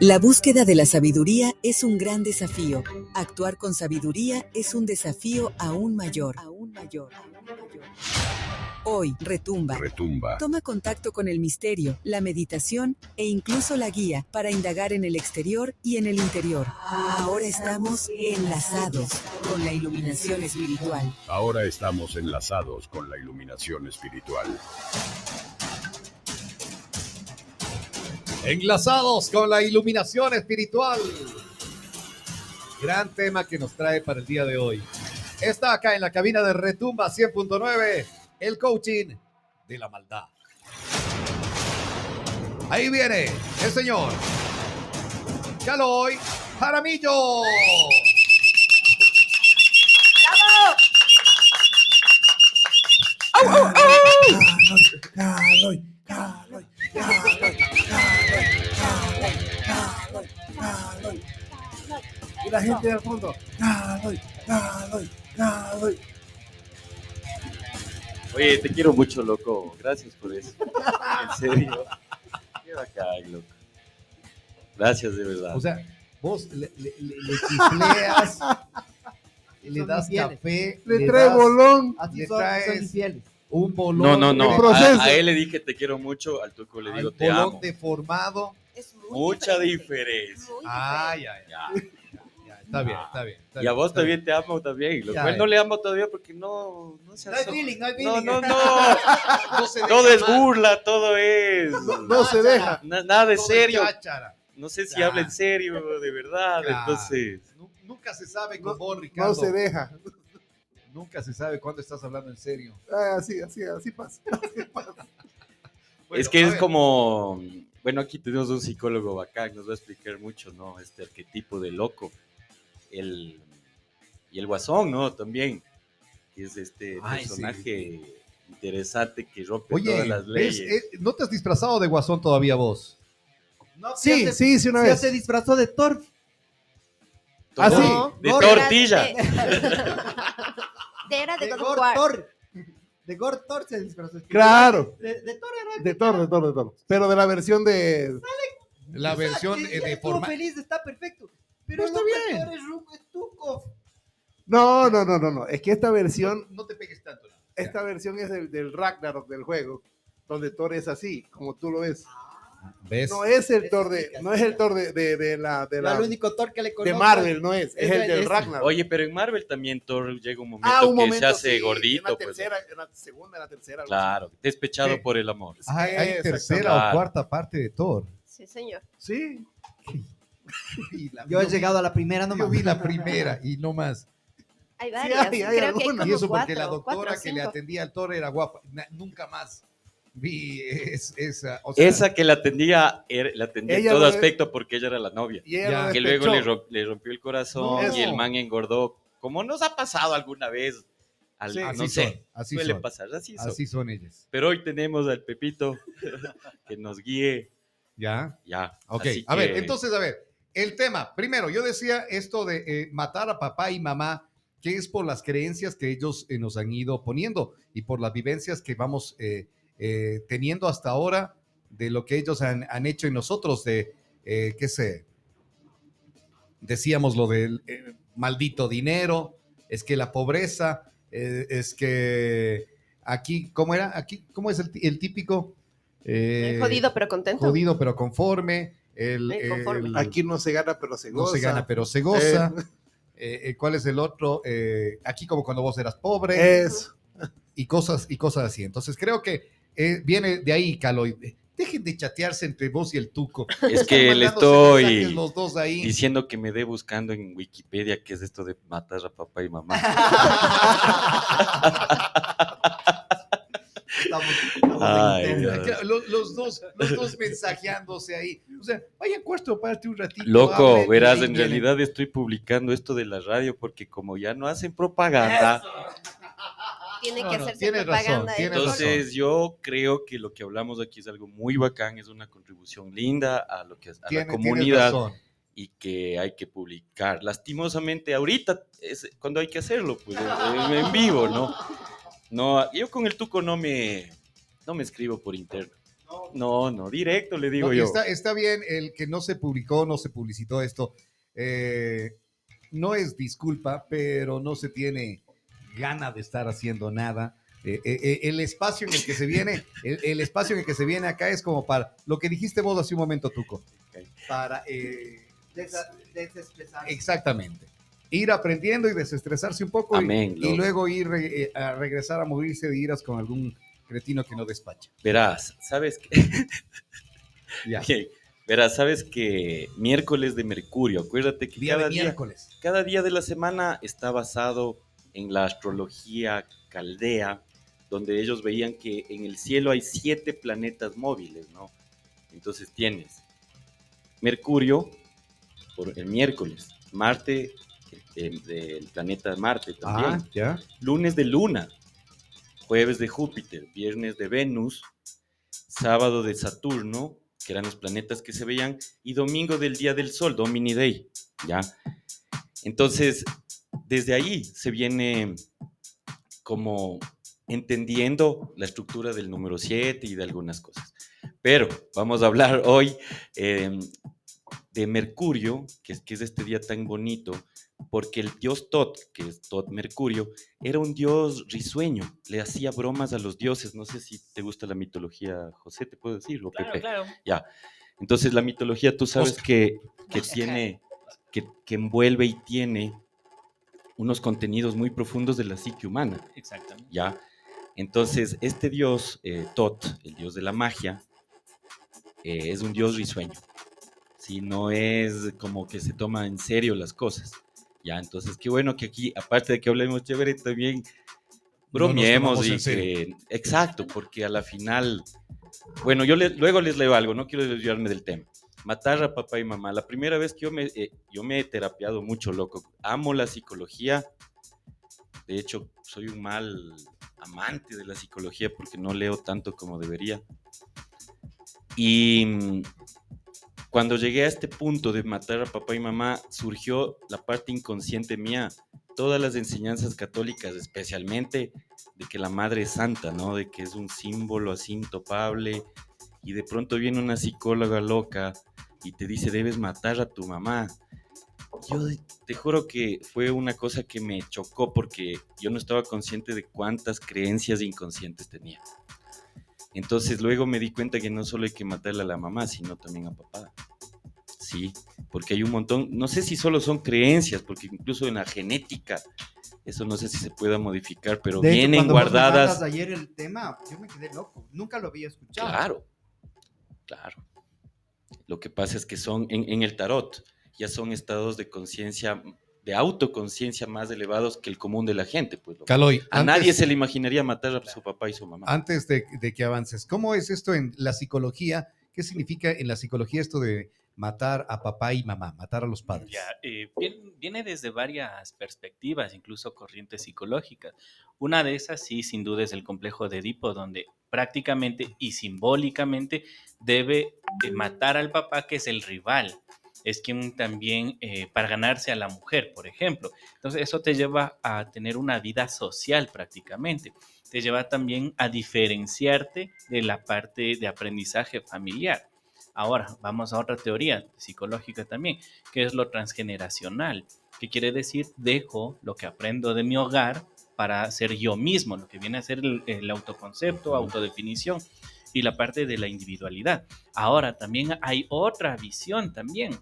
La búsqueda de la sabiduría es un gran desafío. Actuar con sabiduría es un desafío aún mayor. Aún mayor. Hoy, retumba. Retumba. Toma contacto con el misterio, la meditación e incluso la guía para indagar en el exterior y en el interior. Ahora estamos enlazados con la iluminación espiritual. Ahora estamos enlazados con la iluminación espiritual. Enlazados con la iluminación espiritual. Gran tema que nos trae para el día de hoy. Está acá en la cabina de Retumba 100.9, el coaching de la maldad. Ahí viene el señor Caloy Jaramillo. Caloy, Caloy, Caloy, Caloy, Caloy, Caloy. Y la gente del fondo, Caloy, Caloy, Caloy. Oye, te quiero mucho, loco. Gracias por eso. En serio. Qué bacán, loco. Gracias, de verdad. O sea, vos le, le, le, le chifleas, le das café, Le trae das- bolón. le traes un bolón. no, no, no. A, a él le dije te quiero mucho, al tuco le digo al te bolón amo. deformado. Es muy Mucha diferente, diferencia. muy ay, Ya. ay. Ya, está bien, está bien. está Y a bien, vos también te amo también. Lo Ya, cual no le amo todavía porque no, no se No hay feeling, no hay No, feeling. no, no. bien. No se Todo deja es más, burla, todo es. No se deja. Na- nada de todo es serio. No sé si Ya. habla en serio, de verdad. Claro. Entonces. Nu- Nunca se sabe con No- vos, Ricardo. No se deja. Nunca se sabe cuándo estás hablando en serio. Ah, Así, así, así pasa. Bueno, es que es ver, como, bueno, aquí tenemos un psicólogo bacán, nos va a explicar mucho, ¿no? Este arquetipo de loco. El, y el guasón, ¿no? También, que es este Ay, personaje interesante que rompe Oye, todas las leyes. Eh, ¿no te has disfrazado de guasón todavía vos? No, Sí, ya se- sí, sí, una ya vez. se disfrazó de Thor. Ah, sí. De tortilla. De era de De God of Gord War. Thor. De Gord Thor se disfrazó. Claro. De, de Thor era. De Thor, de Thor, de Thor. Pero de la versión de. La versión de estuvo forma... feliz, está perfecto. Pero No, está bien. Thor es Ruco, es Tuco. No, no, no, no, no. Es que esta versión, No te pegues tanto. ¿no? esta versión es del, del Ragnarok del juego, donde Thor es así, como tú lo ves. ¿Ves? No es el Thor de, no es el Thor de, de, de la, de Yo la, el único Thor que le de conozco. Marvel, no es, es es el el- del Ragnarok. Oye, pero en Marvel también Thor llega un momento ah, un que momento se hace sí, gordito. En la pues, tercera, en la segunda, en la tercera. claro, despechado Sí. por el amor. Ah, hay tercera Claro. o cuarta parte de Thor. Sí, señor. Sí. La- Yo he llegado a la primera yo nomás. vi la primera y no más. Hay varias. hay- hay Creo que hay como Y eso porque cuatro, la doctora cuatro que le atendía al Thor era guapa. Na- nunca más vi es- esa. o sea, Esa que la atendía, era- la atendía en todo lo- aspecto porque ella era la novia. Y ella Que luego le, rom- le rompió el corazón No. y el man engordó. Como nos ha pasado alguna vez. Al- Sí. no así sé, son, así suele son. pasar. Así, son. Así son ellas. Pero hoy tenemos al Pepito que nos guíe. ¿Ya? Ya. Ok, así a ver, que- entonces, a ver, el tema. Primero, yo decía esto de eh, matar a papá y mamá, que es por las creencias que ellos eh, nos han ido poniendo y por las vivencias que vamos eh, eh, teniendo hasta ahora de lo que ellos han, han hecho en nosotros, de, eh, qué sé, decíamos lo del eh, maldito dinero, es que la pobreza, eh, es que aquí, ¿cómo era? Aquí, ¿cómo es el, el típico? Eh, Jodido pero contento. jodido pero conforme. El, conforme. el- Aquí no se gana, pero se no goza. se gana pero se goza. Eh, eh, ¿Cuál es el otro? Eh, aquí como cuando vos eras pobre Es. y cosas y cosas así. Entonces creo que eh, viene de ahí, Caloy. Dejen de chatearse entre vos y el Tuco. Es que le estoy los dos ahí. diciendo que me dé buscando en Wikipedia qué es esto de matar a papá y mamá. Estamos, estamos Ay, Los, los dos, los dos mensajeándose ahí. O sea, vayan cuarto parte un ratito. Loco, verás, en realidad estoy publicando esto de la radio porque como ya no hacen propaganda, Tiene No, que hacerse propaganda. razón. entonces yo creo que lo que hablamos aquí es algo muy bacán, es una contribución linda a lo que a Tiene- la comunidad y que hay que publicar. Lastimosamente ahorita es cuando hay que hacerlo, pues en, vivo, ¿no? No, yo con el tuco no me no me escribo por interno. No, no, directo le digo No, yo. Está, está bien el que no se publicó, no se publicitó esto. eh, no es disculpa, pero no se tiene gana de estar haciendo nada. Eh, eh, eh, el espacio en el que se viene, el, el espacio en el que se viene acá es como para lo que dijiste vos hace un momento, Tuco. Para eh, Desa- desestresarse. exactamente ir aprendiendo y desestresarse un poco y- Amén, y, loco. luego ir eh, a regresar a morirse de iras con algún cretino que no despacha. Verás, ¿sabes qué? Ya. Ok, Verás, sabes que miércoles de Mercurio, acuérdate que Día cada de día, miércoles. cada día de la semana está basado en la astrología caldea, donde ellos veían que en el cielo hay siete planetas móviles, ¿no? Entonces tienes Mercurio por el miércoles, Marte el- del planeta Marte también, Ah, ya. lunes de Luna, jueves de Júpiter, viernes de Venus, sábado de Saturno, que eran los planetas que se veían, y domingo del Día del Sol, Domini Day, ¿ya? Entonces, desde ahí se viene como entendiendo la estructura del número 7 y de algunas cosas. Pero vamos a hablar hoy eh, de Mercurio, que es, que es este día tan bonito, porque el dios Tot, que es Tot Mercurio, era un dios risueño, le hacía bromas a los dioses. No sé si te gusta la mitología, José, ¿te puedo decir? O Claro, Pepe. claro. Entonces la mitología, tú sabes Oscar. que, que Oscar. tiene, que, que envuelve y tiene unos contenidos muy profundos de la psique humana, Exactamente. ¿ya? Entonces, este dios, eh, Tot, el dios de la magia, eh, es un dios risueño, ¿sí? No es como que se toma en serio las cosas, ¿ya? Entonces, qué bueno que aquí, aparte de que hablemos chévere, también bromeemos y que... Exacto, porque a la final... Bueno, yo le- luego les leo algo, no quiero desviarme del tema. Matar a papá y mamá. La primera vez que yo me, eh, yo me he terapiado mucho, loco. Amo la psicología. De hecho, soy un mal amante de la psicología porque no leo tanto como debería. Y mm, cuando llegué a este punto de matar a papá y mamá, surgió la parte inconsciente mía. Todas las enseñanzas católicas, especialmente de que la madre es santa, ¿no? De que es un símbolo así intopable. Y de pronto viene una psicóloga loca y te dice, debes matar a tu mamá. Yo te juro que fue una cosa que me chocó porque yo no estaba consciente de cuántas creencias inconscientes tenía. Entonces luego me di cuenta que no solo hay que matarle a la mamá, sino también a papá. Sí, porque hay un montón, no sé si solo son creencias, porque incluso en la genética, eso no sé si se pueda modificar, pero De hecho, vienen me guardadas. ayer el tema, yo me quedé loco. Nunca lo había escuchado. Claro, claro. Lo que pasa es que son en, en el tarot, ya son estados de conciencia, de autoconciencia más elevados que el común de la gente. Pues. Caloy, a antes- nadie se le imaginaría matar a su papá y su mamá. Antes de, de que avances, ¿cómo es esto en la psicología? ¿Qué significa en la psicología esto de matar a papá y mamá, matar a los padres? Ya, eh, vien- viene desde varias perspectivas, incluso corrientes psicológicas. Una de esas, sí, sin duda, es el complejo de Edipo, donde prácticamente y simbólicamente debe eh, matar al papá, que es el rival. Es quien también, eh, para ganarse a la mujer, por ejemplo. Entonces, eso te lleva a tener una vida social prácticamente. Te lleva también a diferenciarte de la parte de aprendizaje familiar. Ahora, vamos a otra teoría psicológica también, que es lo transgeneracional, que quiere decir dejo lo que aprendo de mi hogar para ser yo mismo, lo que viene a ser el, el autoconcepto, autodefinición y la parte de la individualidad. Ahora, también hay otra visión también,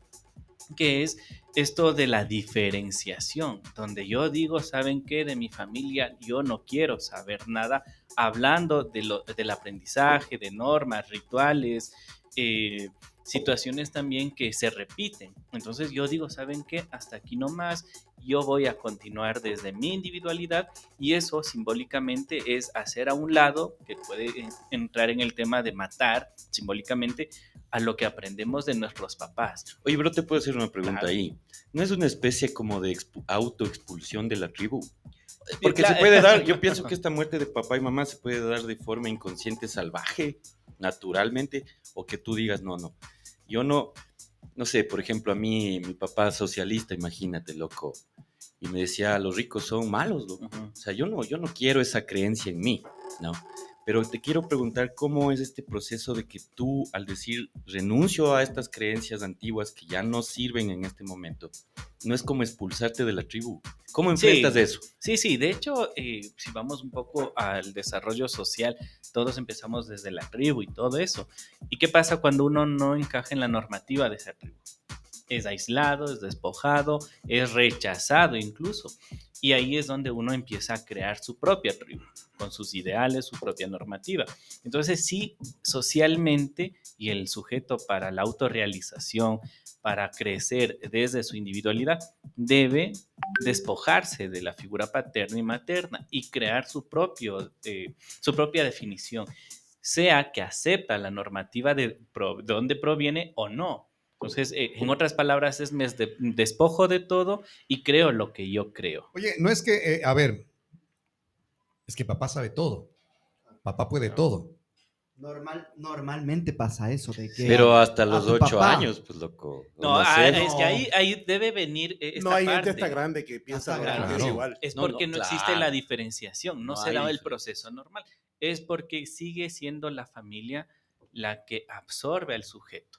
que es esto de la diferenciación, donde yo digo, ¿saben qué? De mi familia yo no quiero saber nada, hablando de lo, del aprendizaje, de normas, rituales, eh, situaciones también que se repiten. Entonces yo digo, ¿saben qué? Hasta aquí nomás, yo voy a continuar desde mi individualidad y eso simbólicamente es hacer a un lado, que puede eh, entrar en el tema de matar simbólicamente a lo que aprendemos de nuestros papás. Oye, bro, te puedo hacer una pregunta Claro. ahí. ¿No es una especie como de expu- autoexpulsión de la tribu? Porque se puede dar, yo pienso que esta muerte de papá y mamá se puede dar de forma inconsciente, salvaje, naturalmente, o que tú digas, no, no, yo no, no sé, por ejemplo, a mí, mi papá socialista, imagínate, loco, y me decía, los ricos son malos, loco. O sea, yo no, yo no quiero esa creencia en mí, ¿no? Pero te quiero preguntar cómo es este proceso de que tú, al decir renuncio a estas creencias antiguas que ya no sirven en este momento, no es como expulsarte de la tribu. ¿Cómo Sí. enfrentas eso? Sí, sí, de hecho, eh, si vamos un poco al desarrollo social, todos empezamos desde la tribu y todo eso. ¿Y qué pasa cuando uno no encaja en la normativa de esa tribu? Es aislado, es despojado, es rechazado incluso. Y ahí es donde uno empieza a crear su propia tribu, con sus ideales, su propia normativa. Entonces sí, socialmente y el sujeto para la autorrealización, para crecer desde su individualidad, debe despojarse de la figura paterna y materna y crear su, propio, eh, su propia definición, sea que acepta la normativa de, de dónde proviene o no. Entonces, eh, en otras palabras, es me de- despojo de todo y creo lo que yo creo. Oye, no es que, eh, a ver, es que papá sabe todo. Papá puede todo. Normal, normalmente pasa eso de que Pero hasta a los ocho años, pues loco. No, ah, es que ahí, ahí debe venir eh, esta No hay gente está grande que piensa grande. es igual. Es No, porque no, no, existe claro. la diferenciación, no, No se da el proceso normal. Es porque sigue siendo la familia la que absorbe al sujeto.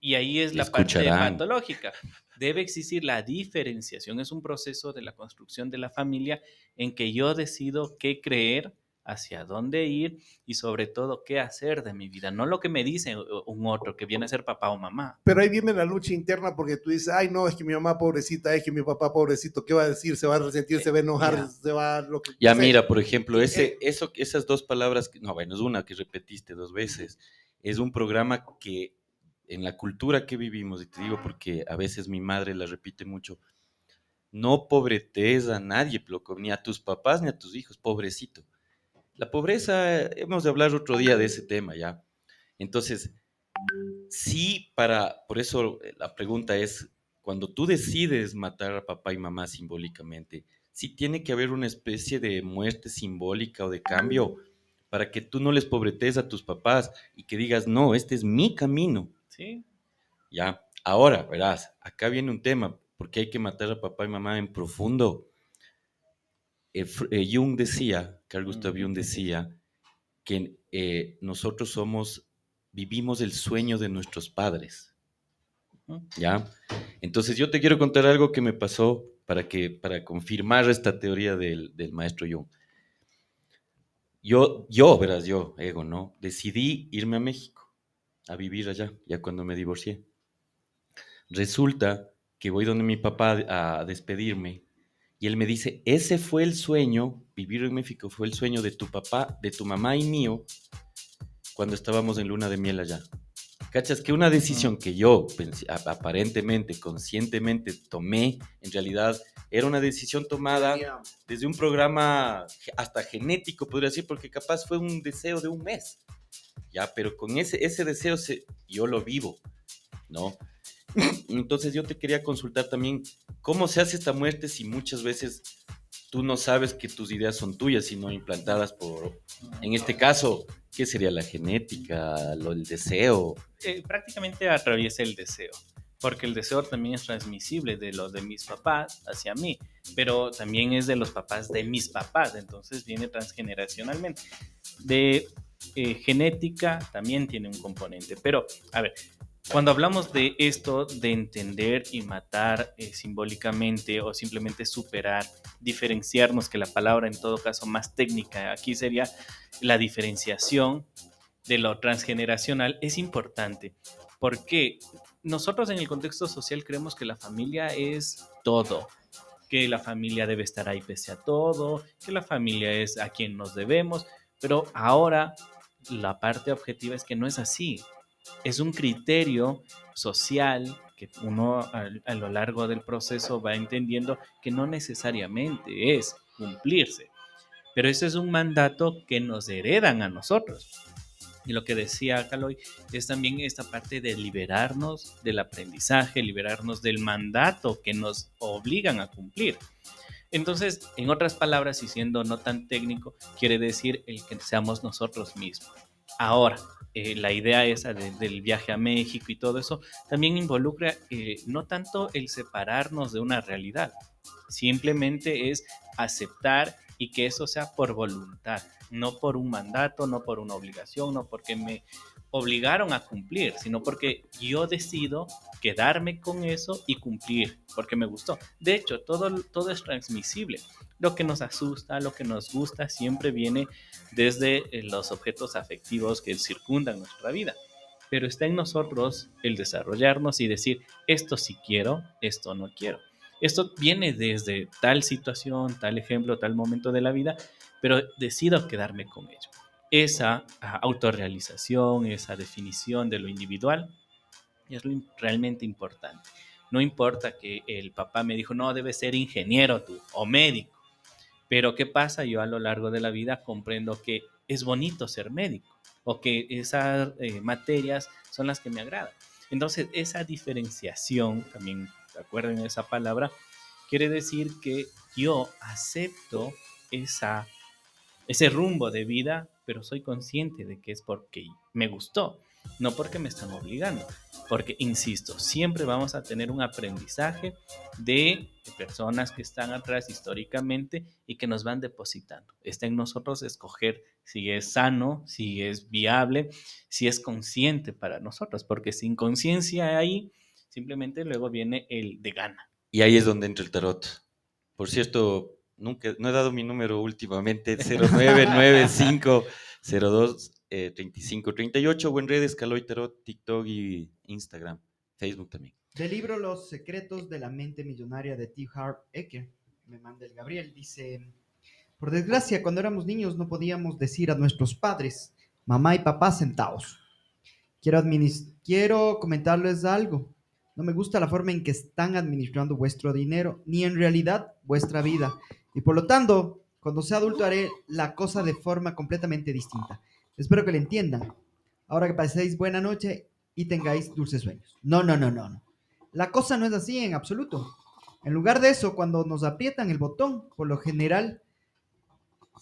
Y ahí es la parte Escucharán. patológica. Debe existir la diferenciación. Es un proceso de la construcción de la familia en que yo decido qué creer, hacia dónde ir y sobre todo qué hacer de mi vida. No lo que me dice un otro que viene a ser papá o mamá. Pero ahí viene la lucha interna porque tú dices, ay, no, es que mi mamá pobrecita, es que mi papá pobrecito, ¿qué va a decir? Se va a resentir, se va a enojar, Ya. se va a lo que Ya mira, por ejemplo, ese, Eh, eso, esas dos palabras, que- no, bueno, es una que repetiste dos veces, es un programa que en la cultura que vivimos, y te digo porque a veces mi madre la repite mucho, no pobretes a nadie, ni a tus papás ni a tus hijos, pobrecito. La pobreza, hemos de hablar otro día de ese tema, ¿ya? Entonces, sí, para, por eso eh, la pregunta es, cuando tú decides matar a papá y mamá simbólicamente, sí tiene que haber una especie de muerte simbólica o de cambio para que tú no les pobretes a tus papás y que digas, no, este es mi camino, ¿sí? ¿ya? Ahora, verás, acá viene un tema, porque hay que matar a papá y mamá en profundo. Eh, eh, Jung decía, Carl Gustav. Jung decía, que eh, nosotros somos, vivimos el sueño de nuestros padres. ¿Ya? Entonces yo te quiero contar algo que me pasó para, que, para confirmar esta teoría del, del maestro Jung. Yo, yo, verás, yo, ego, ¿no? Decidí irme a México, a vivir allá, ya cuando me divorcié. Resulta que voy donde mi papá a despedirme y él me dice, ese fue el sueño, vivir en México fue el sueño de tu papá, de tu mamá y mío, cuando estábamos en luna de miel allá. ¿Cachas? Que una decisión que yo aparentemente, conscientemente tomé, en realidad era una decisión tomada desde un programa hasta genético, podría decir, porque capaz fue un deseo de un mes. Pero con ese, ese deseo se, yo lo vivo, ¿no? Entonces yo te quería consultar también, ¿cómo se hace esta muerte si muchas veces tú no sabes que tus ideas son tuyas, sino implantadas por, en este caso, ¿qué sería la genética, lo, el deseo? eh, prácticamente atraviesa el deseo, porque el deseo también es transmisible de los de mis papás hacia mí, pero también es de los papás de mis papás, entonces viene transgeneracionalmente. De eh, genética también tiene un componente, pero a ver, cuando hablamos de esto, de entender y matar eh, simbólicamente o simplemente superar, diferenciarnos, que la palabra en todo caso más técnica aquí sería la diferenciación de lo transgeneracional, es importante. Porque nosotros en el contexto social creemos que la familia es todo, que la familia debe estar ahí pese a todo, que la familia es a quien nos debemos, pero ahora la parte objetiva es que no es así es un criterio social que uno a, lo largo del proceso va entendiendo que no necesariamente es cumplirse, pero ese es un mandato que nos heredan a nosotros. Y lo que decía Caloy es también esta parte de liberarnos del aprendizaje, liberarnos del mandato que nos obligan a cumplir. Entonces, en otras palabras, y siendo no tan técnico, quiere decir el que seamos nosotros mismos. Ahora, eh, la idea esa de, del viaje a México y todo eso también involucra eh, no tanto el separarnos de una realidad, simplemente es aceptar y que eso sea por voluntad. no por un mandato, no por una obligación, no porque me obligaron a cumplir, sino porque yo decido quedarme con eso y cumplir, porque me gustó. De hecho, todo, todo es transmisible. Lo que nos asusta, lo que nos gusta, siempre viene desde eh, los objetos afectivos que circundan nuestra vida. Pero está en nosotros el desarrollarnos y decir, esto sí quiero, esto no quiero. Esto viene desde tal situación, tal ejemplo, tal momento de la vida, pero decido quedarme con ello. Esa autorrealización, esa definición de lo individual es lo realmente importante. No importa que el papá me dijo, no, debes ser ingeniero tú o médico. Pero ¿qué pasa? Yo a lo largo de la vida comprendo que es bonito ser médico o que esas eh, materias son las que me agradan. Entonces, esa diferenciación, también recuerden esa palabra, quiere decir que yo acepto esa, ese rumbo de vida, pero soy consciente de que es porque me gustó, no porque me están obligando. Porque, insisto, siempre vamos a tener un aprendizaje de personas que están atrás históricamente y que nos van depositando. Está en nosotros escoger si es sano, si es viable, si es consciente para nosotros, porque sin conciencia ahí, simplemente luego viene el de gana. Y ahí es donde entra el tarot. Por cierto, nunca, no he dado mi número últimamente, 099502 eh, 3538 o en redes Caloy TikTok y Instagram, Facebook también. Del libro Los secretos de la mente millonaria de T. Harv Eker, me manda el Gabriel, dice, por desgracia, cuando éramos niños no podíamos decir a nuestros padres, mamá y papá sentados. Quiero, quiero comentarles algo. No me gusta la forma en que están administrando vuestro dinero, ni en realidad vuestra vida. Y por lo tanto, cuando sea adulto haré la cosa de forma completamente distinta. Espero que lo entiendan. Ahora que paséis buena noche y tengáis dulces sueños. No, no, no, no, no. La cosa no es así en absoluto. En lugar de eso, cuando nos aprietan el botón, por lo general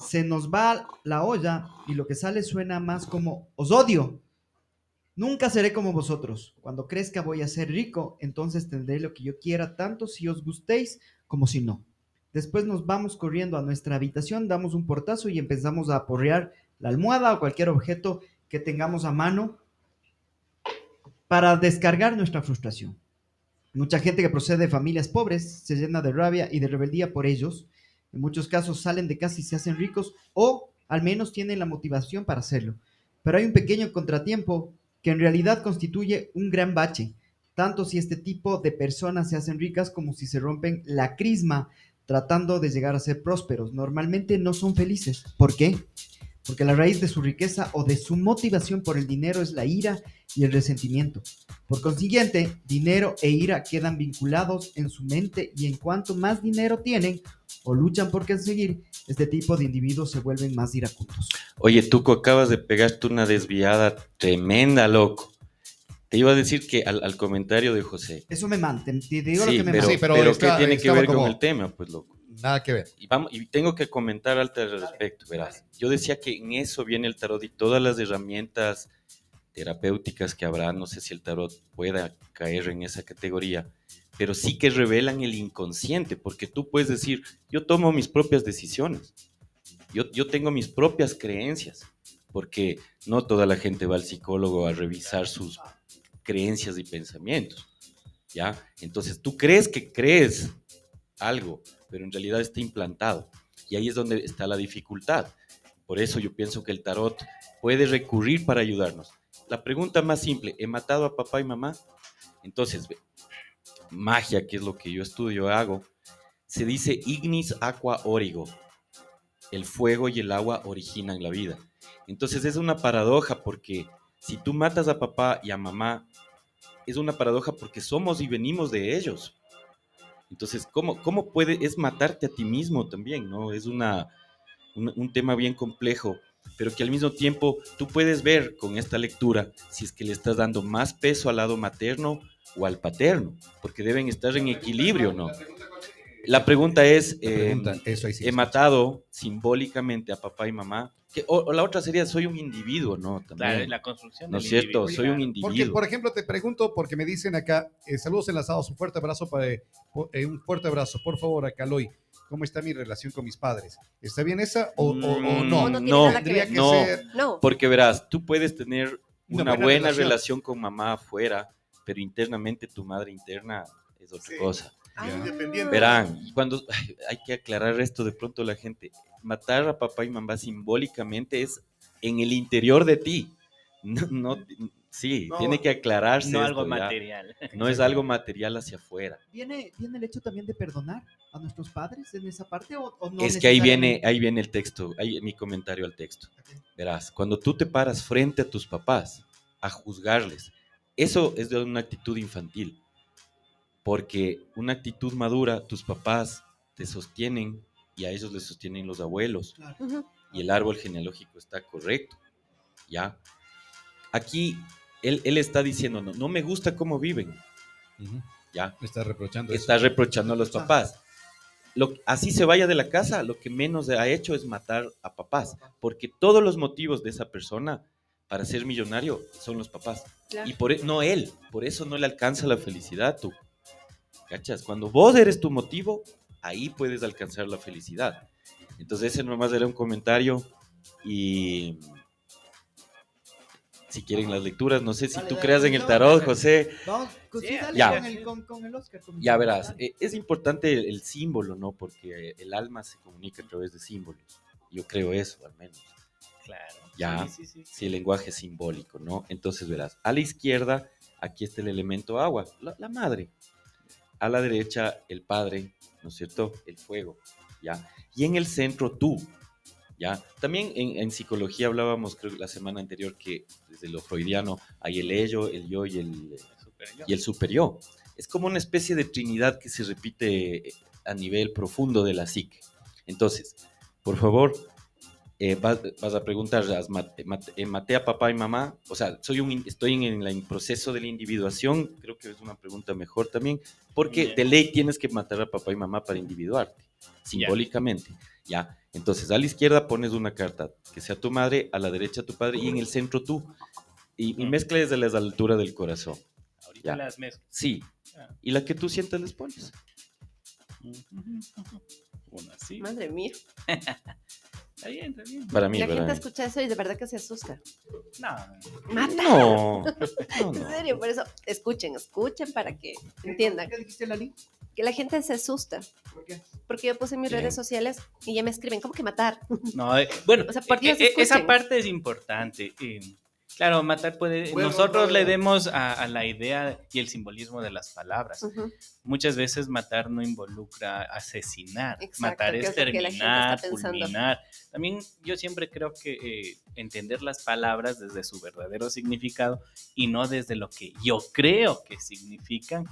se nos va la olla y lo que sale suena más como os odio. Nunca seré como vosotros. Cuando crezca voy a ser rico, entonces tendré lo que yo quiera, tanto si os gustéis como si no. Después nos vamos corriendo a nuestra habitación, damos un portazo y empezamos a aporrear la almohada o cualquier objeto que tengamos a mano para descargar nuestra frustración. Mucha gente que procede de familias pobres se llena de rabia y de rebeldía por ellos. En muchos casos salen de casa y se hacen ricos o al menos tienen la motivación para hacerlo. Pero hay un pequeño contratiempo que en realidad constituye un gran bache, tanto si este tipo de personas se hacen ricas como si se rompen la crisma tratando de llegar a ser prósperos. Normalmente no son felices. ¿Por qué? Porque la raíz de su riqueza o de su motivación por el dinero es la ira y el resentimiento. Por consiguiente, dinero e ira quedan vinculados en su mente y en cuanto más dinero tienen o luchan por conseguir, este tipo de individuos se vuelven más iracundos. Oye, Tuco, acabas de pegarte una desviada tremenda, loco. Te iba a decir que al, al comentario de José. Eso me mante, te digo sí, lo que me pero, Sí, pero pero está- ¿qué tiene que ver con el tema? Pues, loco. Nada que ver. Y, vamos, y tengo que comentar algo al respecto, verás. Yo decía que en eso viene el tarot y todas las herramientas terapéuticas que habrá, no sé si el tarot pueda caer en esa categoría, pero sí que revelan el inconsciente, porque tú puedes decir, yo tomo mis propias decisiones, yo, yo tengo mis propias creencias, porque no toda la gente va al psicólogo a revisar sus creencias y pensamientos, ¿ya? Entonces tú crees que crees algo, pero en realidad está implantado. Y ahí es donde está la dificultad. Por eso yo pienso que el tarot puede recurrir para ayudarnos. La pregunta más simple, ¿he matado a papá y mamá? Entonces, magia, que es lo que yo estudio, hago, se dice ignis aqua origo. El fuego y el agua originan la vida. Entonces es una paradoja porque si tú matas a papá y a mamá, es una paradoja porque somos y venimos de ellos. Entonces, ¿cómo, cómo puede, es matarte a ti mismo también, ¿no? Es una, un, un tema bien complejo, pero que al mismo tiempo tú puedes ver con esta lectura si es que le estás dando más peso al lado materno o al paterno, porque deben estar en equilibrio, ¿no? La pregunta es, La eh, pregunta, eso ahí sí he matado simbólicamente a papá y mamá. Que- o, o la otra sería, soy un individuo, ¿no? Claro, También. la construcción ¿No es cierto? individuo, Soy un claro. Porque, individuo. por ejemplo, te pregunto, porque me dicen acá, eh, saludos enlazados, un fuerte abrazo para, eh, un fuerte abrazo, por favor, acá Caloy. ¿Cómo está mi relación con mis padres? ¿Está bien esa o, o- o Mm, no? No tiene no, nada que Tendría ver. que No. ser No. Porque verás, tú puedes tener Una una, buena buena, relación. relación. con mamá afuera, pero internamente tu madre interna es otra Sí. cosa. Ah. Independiente. Verán, y cuando ay, hay que aclarar esto de pronto la gente, matar a papá y mamá simbólicamente es en el interior de ti. No, no- sí, No, tiene que aclararse. No esto, algo ¿ya? material. No es algo material hacia afuera. ¿Viene, ¿Viene el hecho también de perdonar a nuestros padres en esa parte o, o no? es que ahí viene, ahí viene el texto, ahí mi comentario al texto. Verás, cuando tú te paras frente a tus papás a juzgarles, eso es de una actitud infantil. Porque una actitud madura, tus papás te sostienen y a ellos les sostienen los abuelos Claro. Y el árbol genealógico está correcto. ¿Ya? Aquí él, él está diciendo, no, no me gusta cómo viven. ¿Ya? Está reprochando eso. está reprochando a los papás. Lo, así se vaya de la casa, lo que menos ha hecho es matar a papás, porque todos los motivos de esa persona para ser millonario son los papás. Claro. Y por e- no él, por eso no le alcanza la felicidad tú. ¿Cachas? Cuando vos eres tu motivo, ahí puedes alcanzar la felicidad. Entonces ese nomás era un comentario y si quieren las lecturas, no sé si Dale, tú dale, creas en el tarot, dale. José, Vamos, sí, Sí, dale ya. Con, el, con, con el Oscar. con ya verás, eh, es importante el, el símbolo, ¿no? Porque el alma se comunica a través de símbolos. Yo creo eso, al menos. Claro. Ya. Sí, sí, sí. Si el lenguaje es simbólico, ¿no? Entonces verás, a la izquierda, aquí está el elemento agua, la, la madre. A la derecha, el padre, ¿no es cierto? El fuego, ¿ya? Y en el centro, tú, ¿ya? También en, en psicología hablábamos, creo que la semana anterior, que desde lo freudiano hay el ello, el yo y el, Superior. y el superior. Es como una especie de trinidad que se repite eh, a nivel profundo de la psique. Entonces, por favor, eh, vas, vas a preguntar, ¿has mat- mat- eh, ¿maté a papá y mamá? O sea, soy un, estoy en el proceso de la individuación, creo que es una pregunta mejor también, porque de ley tienes que matar a papá y mamá para individuarte, simbólicamente. ¿ya? Entonces, a la izquierda pones una carta, que sea tu madre, a la derecha tu padre y en el centro tú. Y, y mezcla desde la altura del corazón. Ahorita Ya. las mezclo. Sí. Ah. Y la que tú sientas les pones. Uno así. Madre mía. Está bien, está bien. Para mí, la para gente mí. escucha eso y de verdad que se asusta. No, Mata. No, no, En serio, por eso escuchen, escuchen para que entiendan. ¿Qué dijiste, Lali? Que la gente se asusta. ¿Por qué? Porque yo puse en mis ¿Qué? redes sociales y ya me escriben, ¿cómo que matar? no, eh, bueno, O sea, eh, eh, esa parte es importante. eh, claro, matar puede. Bueno, nosotros no, le demos a, a la idea y el simbolismo de las palabras. Muchas veces matar no involucra asesinar. Exacto, matar es terminar, culminar. También yo siempre creo que eh, entender las palabras desde su verdadero significado y no desde lo que yo creo que significan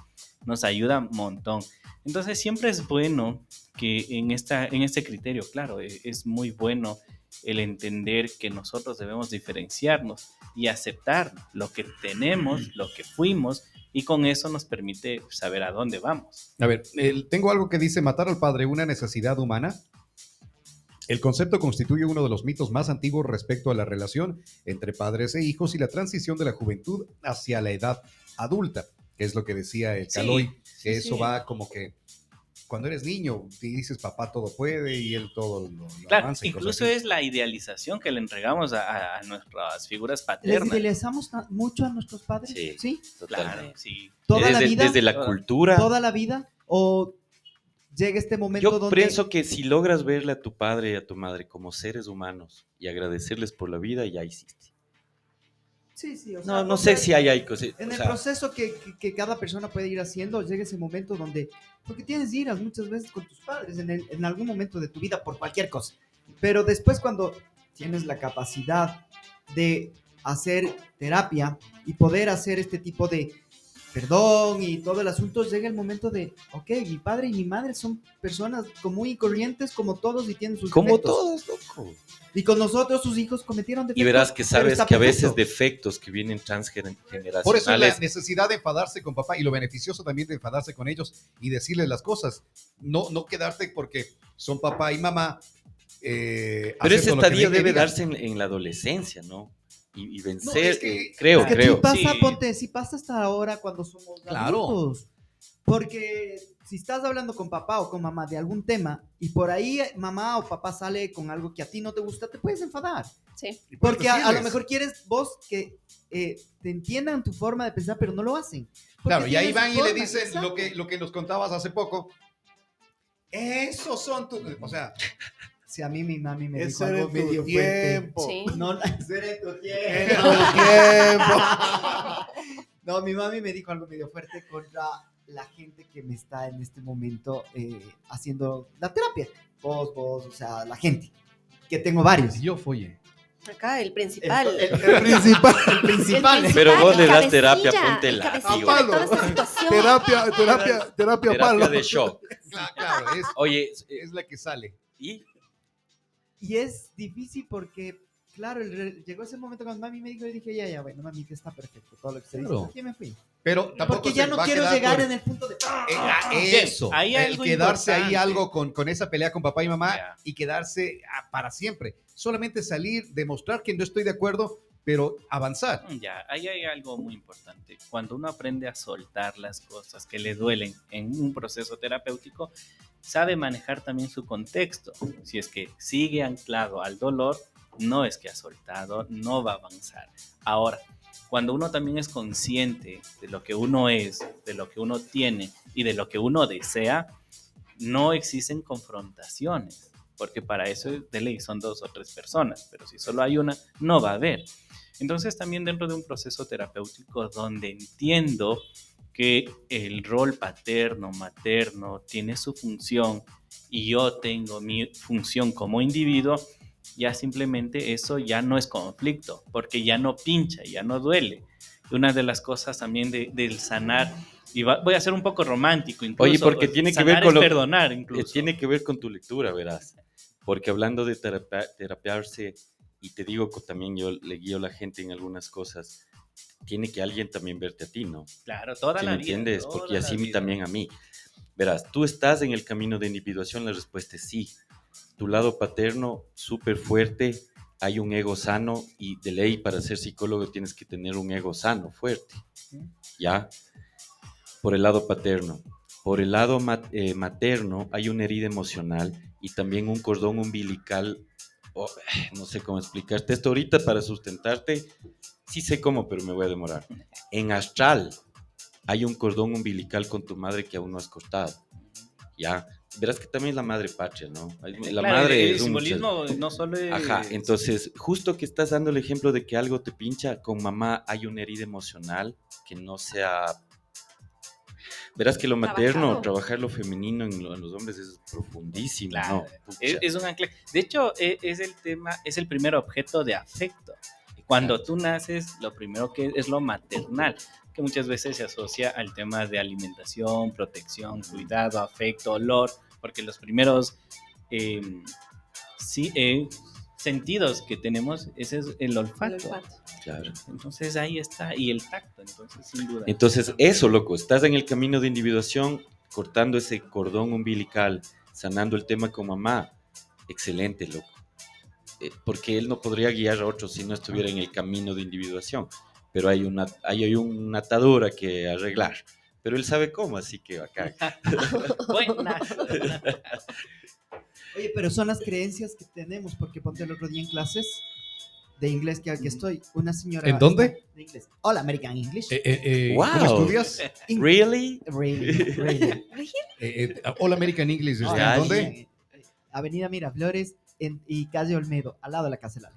nos ayuda un montón. Entonces siempre es bueno que en, esta, en este criterio, claro, eh, es muy bueno el entender que nosotros debemos diferenciarnos y aceptar lo que tenemos, lo que fuimos, y con eso nos permite saber a dónde vamos. A ver, el- tengo algo que dice matar al padre, una necesidad humana. El concepto constituye uno de los mitos más antiguos respecto a la relación entre padres e hijos y la transición de la juventud hacia la edad adulta, que es lo que decía el Caloy, sí, que eso sí. va como que cuando eres niño y dices papá todo puede y él todo lo, lo Claro, avanza y incluso es la idealización que le entregamos a, nuestras figuras ¿Les paternas. idealizamos mucho a nuestros padres? Sí. ¿Sí? Claro, sí. ¿Toda la desde, vida? desde la cultura. ¿Toda la vida? ¿O llega este momento Yo donde... pienso que si logras verle a tu padre y a tu madre como seres humanos y agradecerles por la vida, ya hiciste. Sí, sí, o sea, No, no sé si hay, hay cosas. En o el sea, proceso que, que- que cada persona puede ir haciendo, llega ese momento donde, porque tienes iras muchas veces con tus padres en, el- en algún momento de tu vida por cualquier cosa, pero después cuando tienes la capacidad de hacer terapia y poder hacer este tipo de perdón y todo el asunto, llega el momento de, ok, mi padre y mi madre son personas común y corrientes como todos y tienen sus como defectos. todos, loco. Y con nosotros sus hijos cometieron Y defectos. verás que sabes que a veces defectos que vienen transgeneracionales. Por eso es la necesidad de enfadarse con papá y lo beneficioso también de enfadarse con ellos y decirles las cosas. No, no quedarte porque son papá y mamá. eh, Pero ese estadio debe darse en, en la adolescencia, ¿no? Y, y vencer, No, es que- eh, creo, Es que creo. sí pasa, Sí. ponte, sí pasa hasta ahora cuando somos Claro. adultos. Porque si estás hablando con papá o con mamá de algún tema y por ahí eh, mamá o papá sale con algo que a ti no te gusta, te puedes enfadar. Sí. Porque a, a lo mejor quieres vos que eh, te entiendan tu forma de pensar, pero no lo hacen. Claro, y ahí van y le dicen lo que, lo que nos contabas hace poco. Esos son tus. O sea, Si a mí mi mami me dijo algo medio tu fuerte. tiempo. Sí. No, ese era tu tiempo. tiempo. No, mi mami me dijo algo medio fuerte contra la gente que me está en este momento eh, haciendo la terapia. Vos, vos, o sea, la gente. Que tengo varios. yo folle. Acá el principal. El, el- El principal. el principal. Pero vos le das terapia, ponte situación. terapia, terapia, terapia, Terapia palo. de shock. Claro, claro, es, Oye, es la que sale. y Y es difícil porque, claro, el llegó ese momento cuando mami me dijo y dije, ya, ya, bueno, mami, que está perfecto. Todo lo que se dice. Claro. Ya me fui. Pero tampoco Porque ya no a quiero llegar con- en el punto de... Eh, ah, Bien, eso, ahí hay el algo quedarse ahí importante. algo con, con esa pelea con papá y mamá Ya. y quedarse ah, para siempre. Solamente salir, demostrar que no estoy de acuerdo, pero avanzar. Ya, ahí hay algo muy importante. Cuando uno aprende a soltar las cosas que le duelen en un proceso terapéutico, sabe manejar también su contexto. Si es que sigue anclado al dolor, no es que ha soltado, no va a avanzar. Ahora, cuando uno también es consciente de lo que uno es, de lo que uno tiene y de lo que uno desea, no existen confrontaciones, porque para eso de ley son dos o tres personas, pero si solo hay una, no va a haber. Entonces también dentro de un proceso terapéutico donde entiendo que el rol paterno, materno tiene su función y yo tengo mi función como individuo, ya simplemente eso ya no es conflicto, porque ya no pincha, ya no duele. Una de las cosas también de- del sanar, y va- voy a ser un poco romántico incluso. Oye, porque tiene que ver con lo- perdonar incluso. tiene que ver con tu lectura, verás. Porque hablando de terapia- terapiarse, y te digo que también yo le guío a la gente en algunas cosas, tiene que alguien también verte a ti, ¿no? Claro, toda ¿Sí la me vida. entiendes? Porque así vida. también a mí. Verás, tú estás en el camino de individuación, la respuesta es sí. Tu lado paterno, súper fuerte, hay un ego sano y de ley para ser psicólogo tienes que tener un ego sano, fuerte. ¿Ya? Por el lado paterno. Por el lado eh, materno hay una herida emocional y también un cordón umbilical, oh, no sé cómo explicarte esto ahorita para sustentarte, sí sé cómo, pero me voy a demorar. En astral hay un cordón umbilical con tu madre que aún no has cortado. Ya, verás que también es la madre patria, ¿no? La Claro, madre el es un... simbolismo no solo es... Ajá, entonces, justo que estás dando el ejemplo de que algo te pincha, con mamá hay una herida emocional que no sea... Verás que lo materno, Trabajado. trabajar lo femenino en, lo- en los hombres es profundísimo, Claro, ¿no? Es, es un ancla. De hecho, e- es, el tema, es el primer objeto de afecto. Cuando tú naces, lo primero que es lo maternal, que muchas veces se asocia al tema de alimentación, protección, cuidado, afecto, olor, porque los primeros eh, sí, eh, sentidos que tenemos ese es el olfato. El olfato. Claro. Entonces ahí está, y el tacto, entonces sin duda. Entonces, eso, loco, estás en el camino de individuación, cortando ese cordón umbilical, sanando el tema con mamá. Excelente, loco. Eh, porque él no podría guiar a otros si no estuviera en el camino de individuación. Pero hay una, hay, hay una atadura que arreglar. Pero él sabe cómo, así que acá. Buena. Oye, pero son las creencias que tenemos, porque ponte el otro día en clases de inglés que aquí estoy, una señora... ¿En dónde? De inglés. Hola, American English. Eh, eh, eh, Wow. ¿Cómo estudias? Eh, In- ¿Really? Really, really. eh, All American English. ¿está Ah, ¿En dónde? Eh, Avenida Miraflores en- y calle Olmedo, al lado de la Casa del.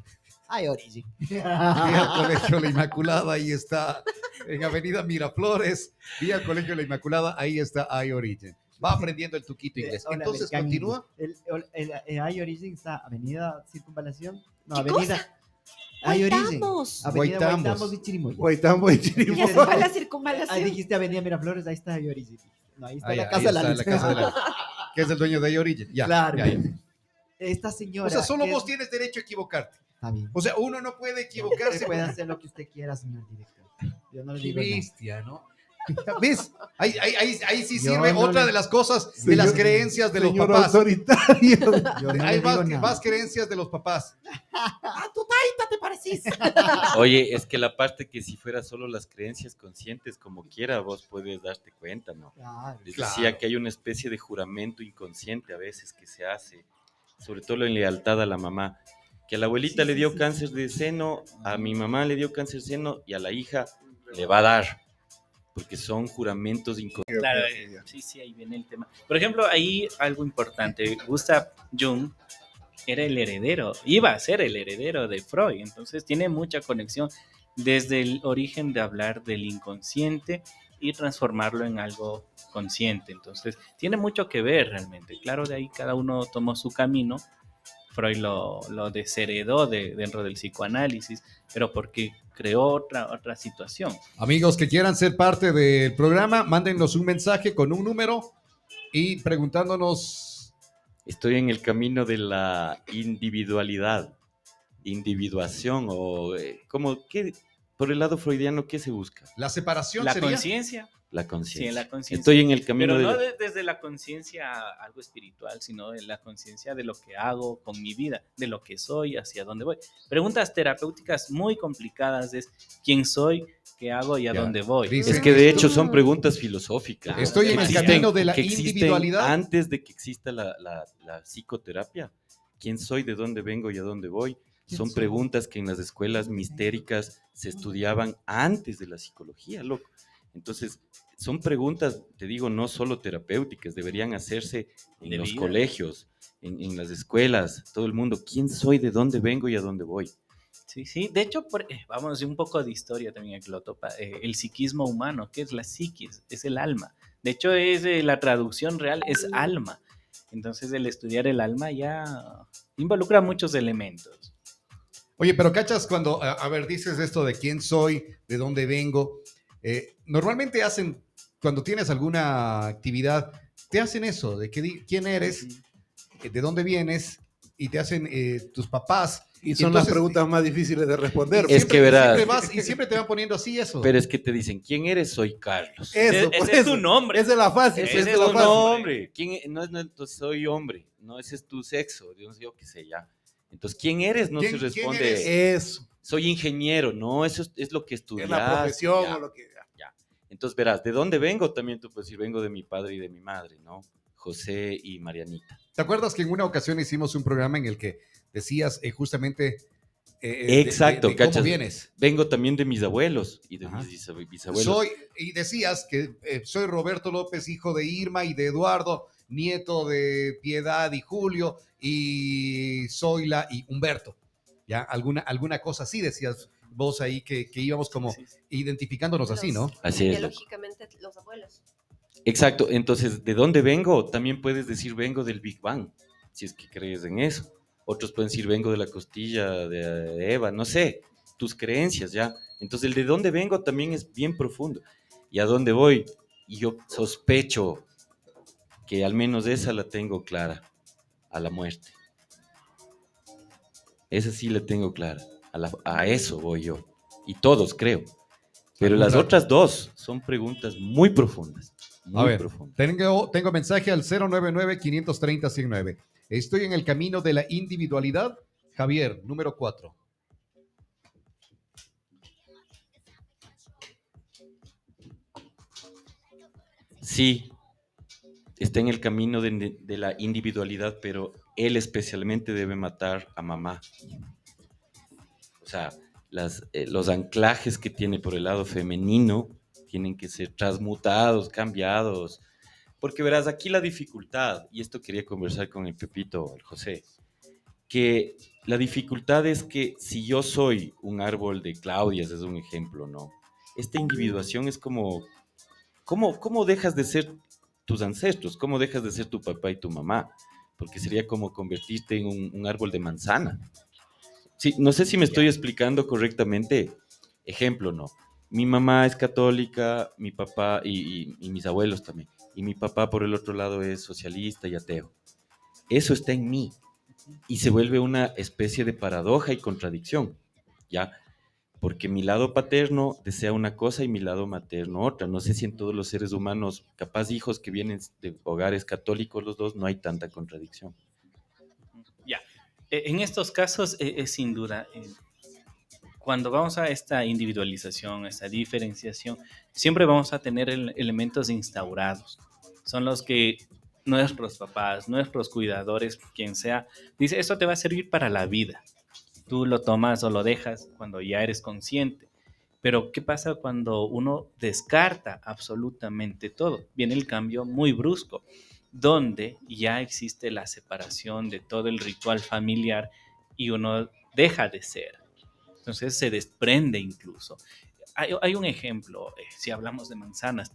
Ay, Origi. Vía Colegio La Inmaculada, ahí está. En Avenida Miraflores, vía Colegio La Inmaculada, ahí está iOrigin. Va aprendiendo el tuquito inglés. Hola, Entonces, continúa. English. El, el, el, el I Origin está Avenida Circunvalación. No, ¿Qué Avenida. I Origin. Guaitamos. Avenida Guaitambos. Guaitambos y Chirimoya. Guaitambo y Ya Chirimoya. se fue la Ahí circunvalación. dijiste Avenida Miraflores, ahí está I Origin. No, ahí está Ahí- la ahí Casa de la está la casa de la- que es el dueño de iOrigin. Ya, Claro. ya, ya. esta señora. O sea, solo vos es- tienes derecho a equivocarte. Está bien. O sea, uno no puede equivocarse. puede hacer lo que usted quiera, señor director. Yo no le digo bestia, ¿no? ¿Ves? Ahí, ahí, ahí, ahí sí sirve no otra le- de las cosas de Señor- las creencias de los papás. autoritario. Yo no Hay más, más creencias de los papás. Oye, es que la parte que si fuera solo las creencias conscientes, como quiera, vos puedes darte cuenta, ¿no? Claro. Les Claro. decía que hay una especie de juramento inconsciente a veces que se hace, sobre todo en lealtad a la mamá. Que a la abuelita Sí, le dio sí. cáncer de seno, a mi mamá le dio cáncer de seno y a la hija le va a dar. Porque son juramentos inconscientes. Claro, eh, sí, sí, ahí viene el tema. Por ejemplo, ahí algo importante. Gustav Jung era el heredero, iba a ser el heredero de Freud, entonces tiene mucha conexión desde el origen de hablar del inconsciente y transformarlo en algo consciente. Entonces, tiene mucho que ver realmente. Claro, de ahí cada uno tomó su camino. Freud lo, lo desheredó de, dentro del psicoanálisis, pero porque creó otra, otra situación. Amigos que quieran ser parte del programa, mándenos un mensaje con un número y preguntándonos. Estoy en el camino de la individualidad, individuación o eh, como que por el lado freudiano qué se busca? La separación La conciencia. La Sí, conciencia. la conciencia. Estoy en el camino Pero de no de- desde la conciencia algo espiritual, sino de la conciencia de lo que hago con mi vida, de lo que soy, hacia dónde voy. Preguntas terapéuticas muy complicadas es quién soy, qué hago y a Ya. dónde voy. Es que de hecho son preguntas filosóficas. Estoy en el Existen- camino de la individualidad. Antes de que exista la, la- la psicoterapia, quién soy, de dónde vengo y a dónde voy. ¿Quién Son soy? preguntas que en las escuelas mistéricas se estudiaban antes de la psicología, loco. Entonces, son preguntas, te digo, no solo terapéuticas, deberían hacerse en De los vida. colegios, en, en las escuelas, todo el mundo. ¿Quién soy, de dónde vengo y a dónde voy? Sí, sí. De hecho, por- eh, vamos un poco de historia también aquí lo topa. Eh, el psiquismo humano, ¿qué es la psiquis? Es el alma. De hecho, es eh, la traducción real es alma. Entonces, el estudiar el alma ya involucra muchos elementos. Oye, pero cachas cuando, a, a ver, dices esto de quién soy, de dónde vengo. eh, normalmente hacen, cuando tienes alguna actividad, te hacen eso, de que quién eres, eh, de dónde vienes, y te hacen eh, tus papás. Y son entonces- las preguntas más difíciles de responder. Es Siempre- que verás. Siempre vas y siempre te van poniendo así eso. Pero es que te dicen, ¿quién eres? Soy Carlos. Eso, Ese- por ese es tu nombre. Esa es la fácil. Ese es la tu fácil. nombre. ¿Quién e- no es no, entonces soy hombre, no ese es tu sexo, yo no sé yo qué sé ya. Entonces, ¿quién eres? No ¿Quién- se quién responde. eres? Eso. Soy ingeniero, no, eso es, es lo que Es estudias. la profesión ya. o lo que. Entonces, verás, ¿de dónde vengo? También tú puedes decir, vengo de mi padre y de mi madre, ¿no? José y Marianita. ¿Te acuerdas que en una ocasión hicimos un programa en el que decías eh, justamente... eh, de- Exacto, de- de cómo vienes? Vengo también de mis abuelos y de Ajá. mis bisab- bisabuelos. Soy, y decías que eh, soy Roberto López, hijo de Irma y de Eduardo, nieto de Piedad y Julio, y Zoila y Humberto. ¿Ya? Alguna, alguna cosa así decías vos ahí que, que íbamos como Sí, sí. identificándonos así, ¿no? Así es. Biológicamente, los abuelos. Exacto, entonces, ¿de dónde vengo? También puedes decir, vengo del Big Bang, si es que crees en eso. Otros pueden decir, vengo de la costilla de Eva, no sé, tus creencias ya. Entonces, el de dónde vengo también es bien profundo. ¿Y a dónde voy? Y yo sospecho que al menos esa la tengo clara, a la muerte. Esa sí la tengo clara, a, la- a eso voy yo. Y todos creo. Pero las otras dos son preguntas muy profundas. Muy A ver, profundas. tengo, tengo mensaje al 099-530-109. Estoy en el camino de la individualidad. Javier, número 4. Sí, está en el camino de, de la individualidad, pero él especialmente debe matar a mamá. O sea, eh, los anclajes que tiene por el lado femenino tienen que ser transmutados, cambiados. Porque verás, aquí la dificultad, y esto quería conversar con el Pepito, el José, que la dificultad es que si yo soy un árbol de Claudias, es un ejemplo, ¿no? Esta individuación es como, ¿cómo, cómo dejas de ser tus ancestros? ¿Cómo dejas de ser tu papá y tu mamá? Porque sería como convertirte en un árbol de manzana. Sí, no sé si me estoy explicando correctamente. Ejemplo, ¿no? Mi mamá es católica, mi papá y, y- y mis abuelos también. Y mi papá, por el otro lado, es socialista y ateo. Eso está en mí. y se vuelve una especie de paradoja y contradicción, ¿ya? Porque mi lado paterno desea una cosa y mi lado materno otra. No sé si en todos los seres humanos, capaz hijos que vienen de hogares católicos los dos, no hay tanta contradicción. Eh, En estos casos eh, es sin duda, eh, cuando vamos a esta individualización, esta diferenciación, siempre vamos a tener el- elementos instaurados. Son los que nuestros papás, nuestros cuidadores, quien sea, dice, esto te va a servir para la vida. Tú lo tomas o lo dejas cuando ya eres consciente. Pero ¿qué pasa cuando uno descarta absolutamente todo? Viene el cambio muy brusco, donde ya existe la separación de todo el ritual familiar y uno deja de ser. Entonces se desprende incluso. Hay, un ejemplo, eh, si hablamos de manzanas,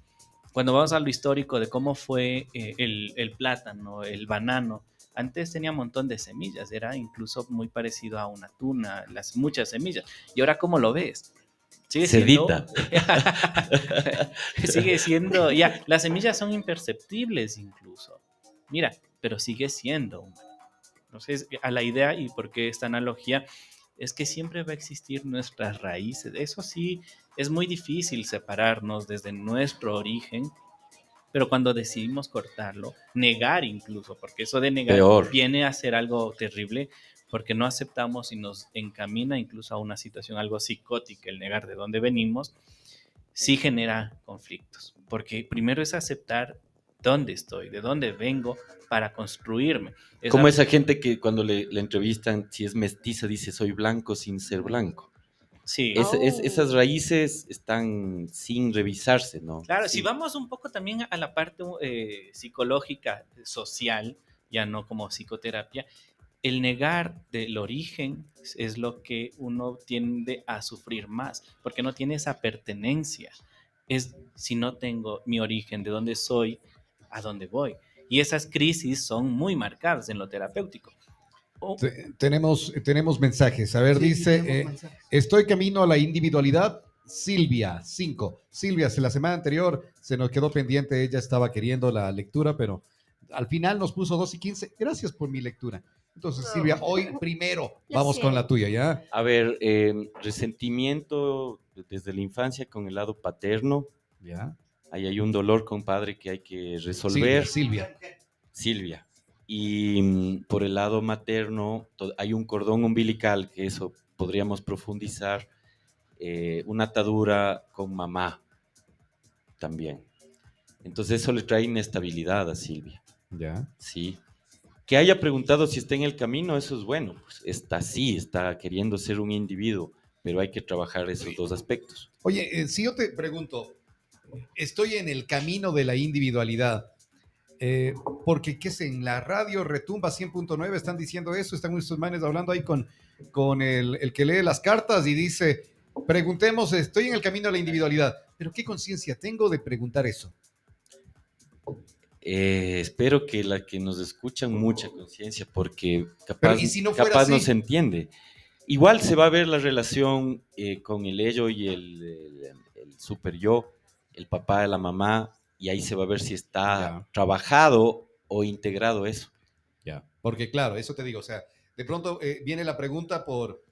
cuando vamos a lo histórico de cómo fue eh, el, el plátano, el banano, antes tenía un montón de semillas, era incluso muy parecido a una tuna, las muchas semillas. Y ahora, ¿cómo lo ves? Sigue siendo- Cedita. sigue siendo, ya, las semillas son imperceptibles incluso. Mira, pero sigue siendo. humano. Entonces, a la idea y por qué esta analogía es que siempre va a existir nuestras raíces. Eso sí, es muy difícil separarnos desde nuestro origen, pero cuando decidimos cortarlo, negar incluso, porque eso de negar Peor. viene a ser algo terrible, porque no aceptamos y nos encamina incluso a una situación algo psicótica, el negar de dónde venimos, sí genera conflictos, porque primero es aceptar dónde estoy, de dónde vengo para construirme. Es Como la- esa gente que cuando le, le entrevistan, si es mestiza, dice soy blanco sin ser blanco. Sí. Es- es- Oh. esas raíces están sin revisarse, ¿no? Claro, Sí. si vamos un poco también a la parte eh, psicológica, social, ya no como psicoterapia, el negar del origen es lo que uno tiende a sufrir más, porque no tiene esa pertenencia. Es si no tengo mi origen, de dónde soy, a dónde voy. Y esas crisis son muy marcadas en lo terapéutico. Tenemos, tenemos mensajes. A ver, Sí, dice, eh, mensajes. estoy camino a la individualidad. Silvia, 5. Silvia, la semana anterior se nos quedó pendiente, ella estaba queriendo la lectura, pero al final nos puso 2 y 15. Gracias por mi lectura. Entonces. Silvia, hoy primero vamos con la tuya, ¿ya? A ver, eh, resentimiento desde la infancia con el lado paterno. ¿Ya? Ahí hay un dolor, compadre, que hay que resolver. Silvia, Silvia. Silvia. Y mm, por el lado materno hay un cordón umbilical, que eso podríamos profundizar, eh, una atadura con mamá también. Entonces eso le trae inestabilidad a Silvia, ¿Ya? ¿sí? Que haya preguntado si está en el camino, eso es bueno, pues está sí, está queriendo ser un individuo, pero hay que trabajar esos dos aspectos. Oye, eh, si yo te pregunto, estoy en el camino de la individualidad, eh, porque qué sé, en la radio retumba 100.9 están diciendo eso, están estos manes hablando ahí con, con el, el que lee las cartas y dice, preguntemos, estoy en el camino de la individualidad, pero ¿qué conciencia tengo de preguntar eso? Eh, espero que la que nos escuchan mucha conciencia, porque capaz, ¿y si no capaz no se entiende. Igual se va a ver la relación eh, con el ello y el, el- el super yo, el papá, la mamá, y ahí se va a ver si está trabajado o integrado eso. Ya. Porque claro, eso te digo, o sea, de pronto eh, viene la pregunta por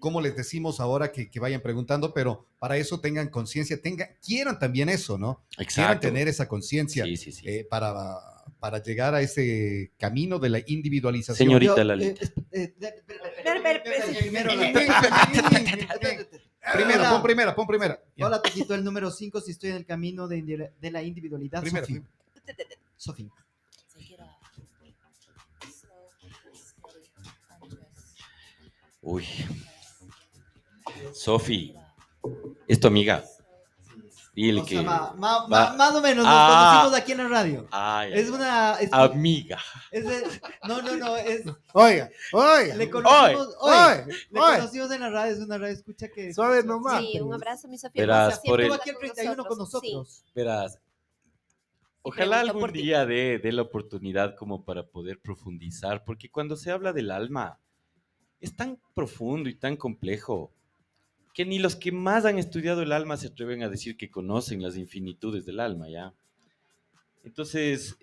cómo les decimos ahora que, que vayan preguntando, pero para eso tengan conciencia, tengan, quieran también eso, ¿no? Quieran tener esa conciencia Sí, sí, sí. eh, para, para llegar a ese camino de la individualización. Señorita Lalita. eh, eh. Primero pon primera, pon primera. Hola, te quito el número 5 si estoy en el camino de, la individualidad. Primero, Sofi. Uy. Sofi, es tu amiga. Dile O que. sea, ma- ma- va- ma- más o menos nos Ah. conocimos aquí en la radio. Ay, Es una. Es, amiga. es de- no, no, no. Es, Oiga, oiga. le conocimos. Oye, oye, le conocimos en la radio. Es una radio escucha que. Suave nomás. Sí, un abrazo, mi Sofía. Verás, por el- aquí el 31 con nosotros. Verás. Y Ojalá algún día dé, dé la oportunidad como para poder profundizar, porque cuando se habla del alma, es tan profundo y tan complejo que ni los que más han estudiado el alma se atreven a decir que conocen las infinitudes del alma, ¿ya? Entonces,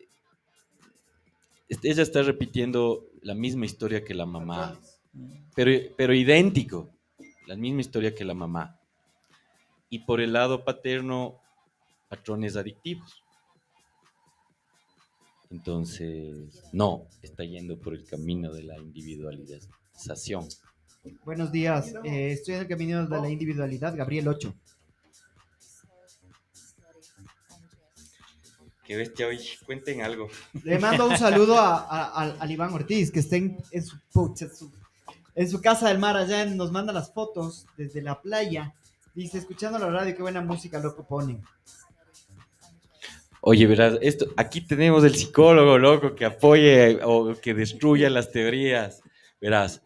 ella está repitiendo la misma historia que la mamá, pero, pero idéntico, la misma historia que la mamá. Y por el lado paterno, patrones adictivos. Entonces, no, está yendo por el camino de la individualización. Buenos días, eh, estoy en el camino de la individualidad, Gabriel 8. Qué bestia hoy, cuenten algo. Le mando un saludo a, a- al- al Iván Ortiz, que está en su- en su casa del mar allá, nos manda las fotos desde la playa. Dice, escuchando la radio, qué buena música loco ponen. Oye, verás, esto, aquí tenemos el psicólogo loco que apoye o que destruya las teorías. Verás,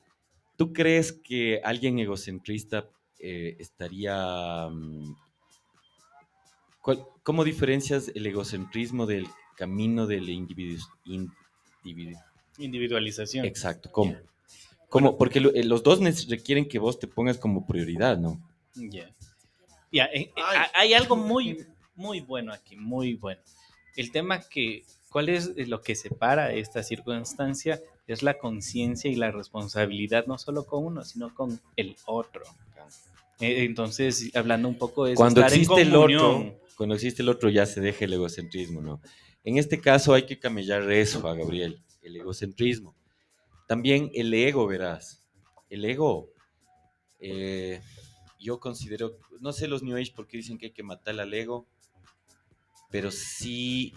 ¿tú crees que alguien egocentrista eh, estaría... mm, cuál- ¿Cómo diferencias el egocentrismo del camino del individu? individu- Individualización. Exacto, ¿cómo? ¿Cómo? Porque lo- eh, los dos requieren que vos te pongas como prioridad, ¿no? Ya. Eh, eh, ha- hay algo muy, muy bueno aquí, muy bueno. El tema que, ¿cuál es lo que separa esta circunstancia? Es la conciencia y la responsabilidad, no solo con uno, sino con el otro. Eh, Entonces, hablando un poco de cuando estar en existe el otro, cuando existe el otro ya se deja el egocentrismo, ¿no? En este caso hay que camellar eso a Gabriel, el egocentrismo. También el ego, verás. El ego, eh, yo considero, no sé los New Age por qué dicen que hay que matar al ego, pero sí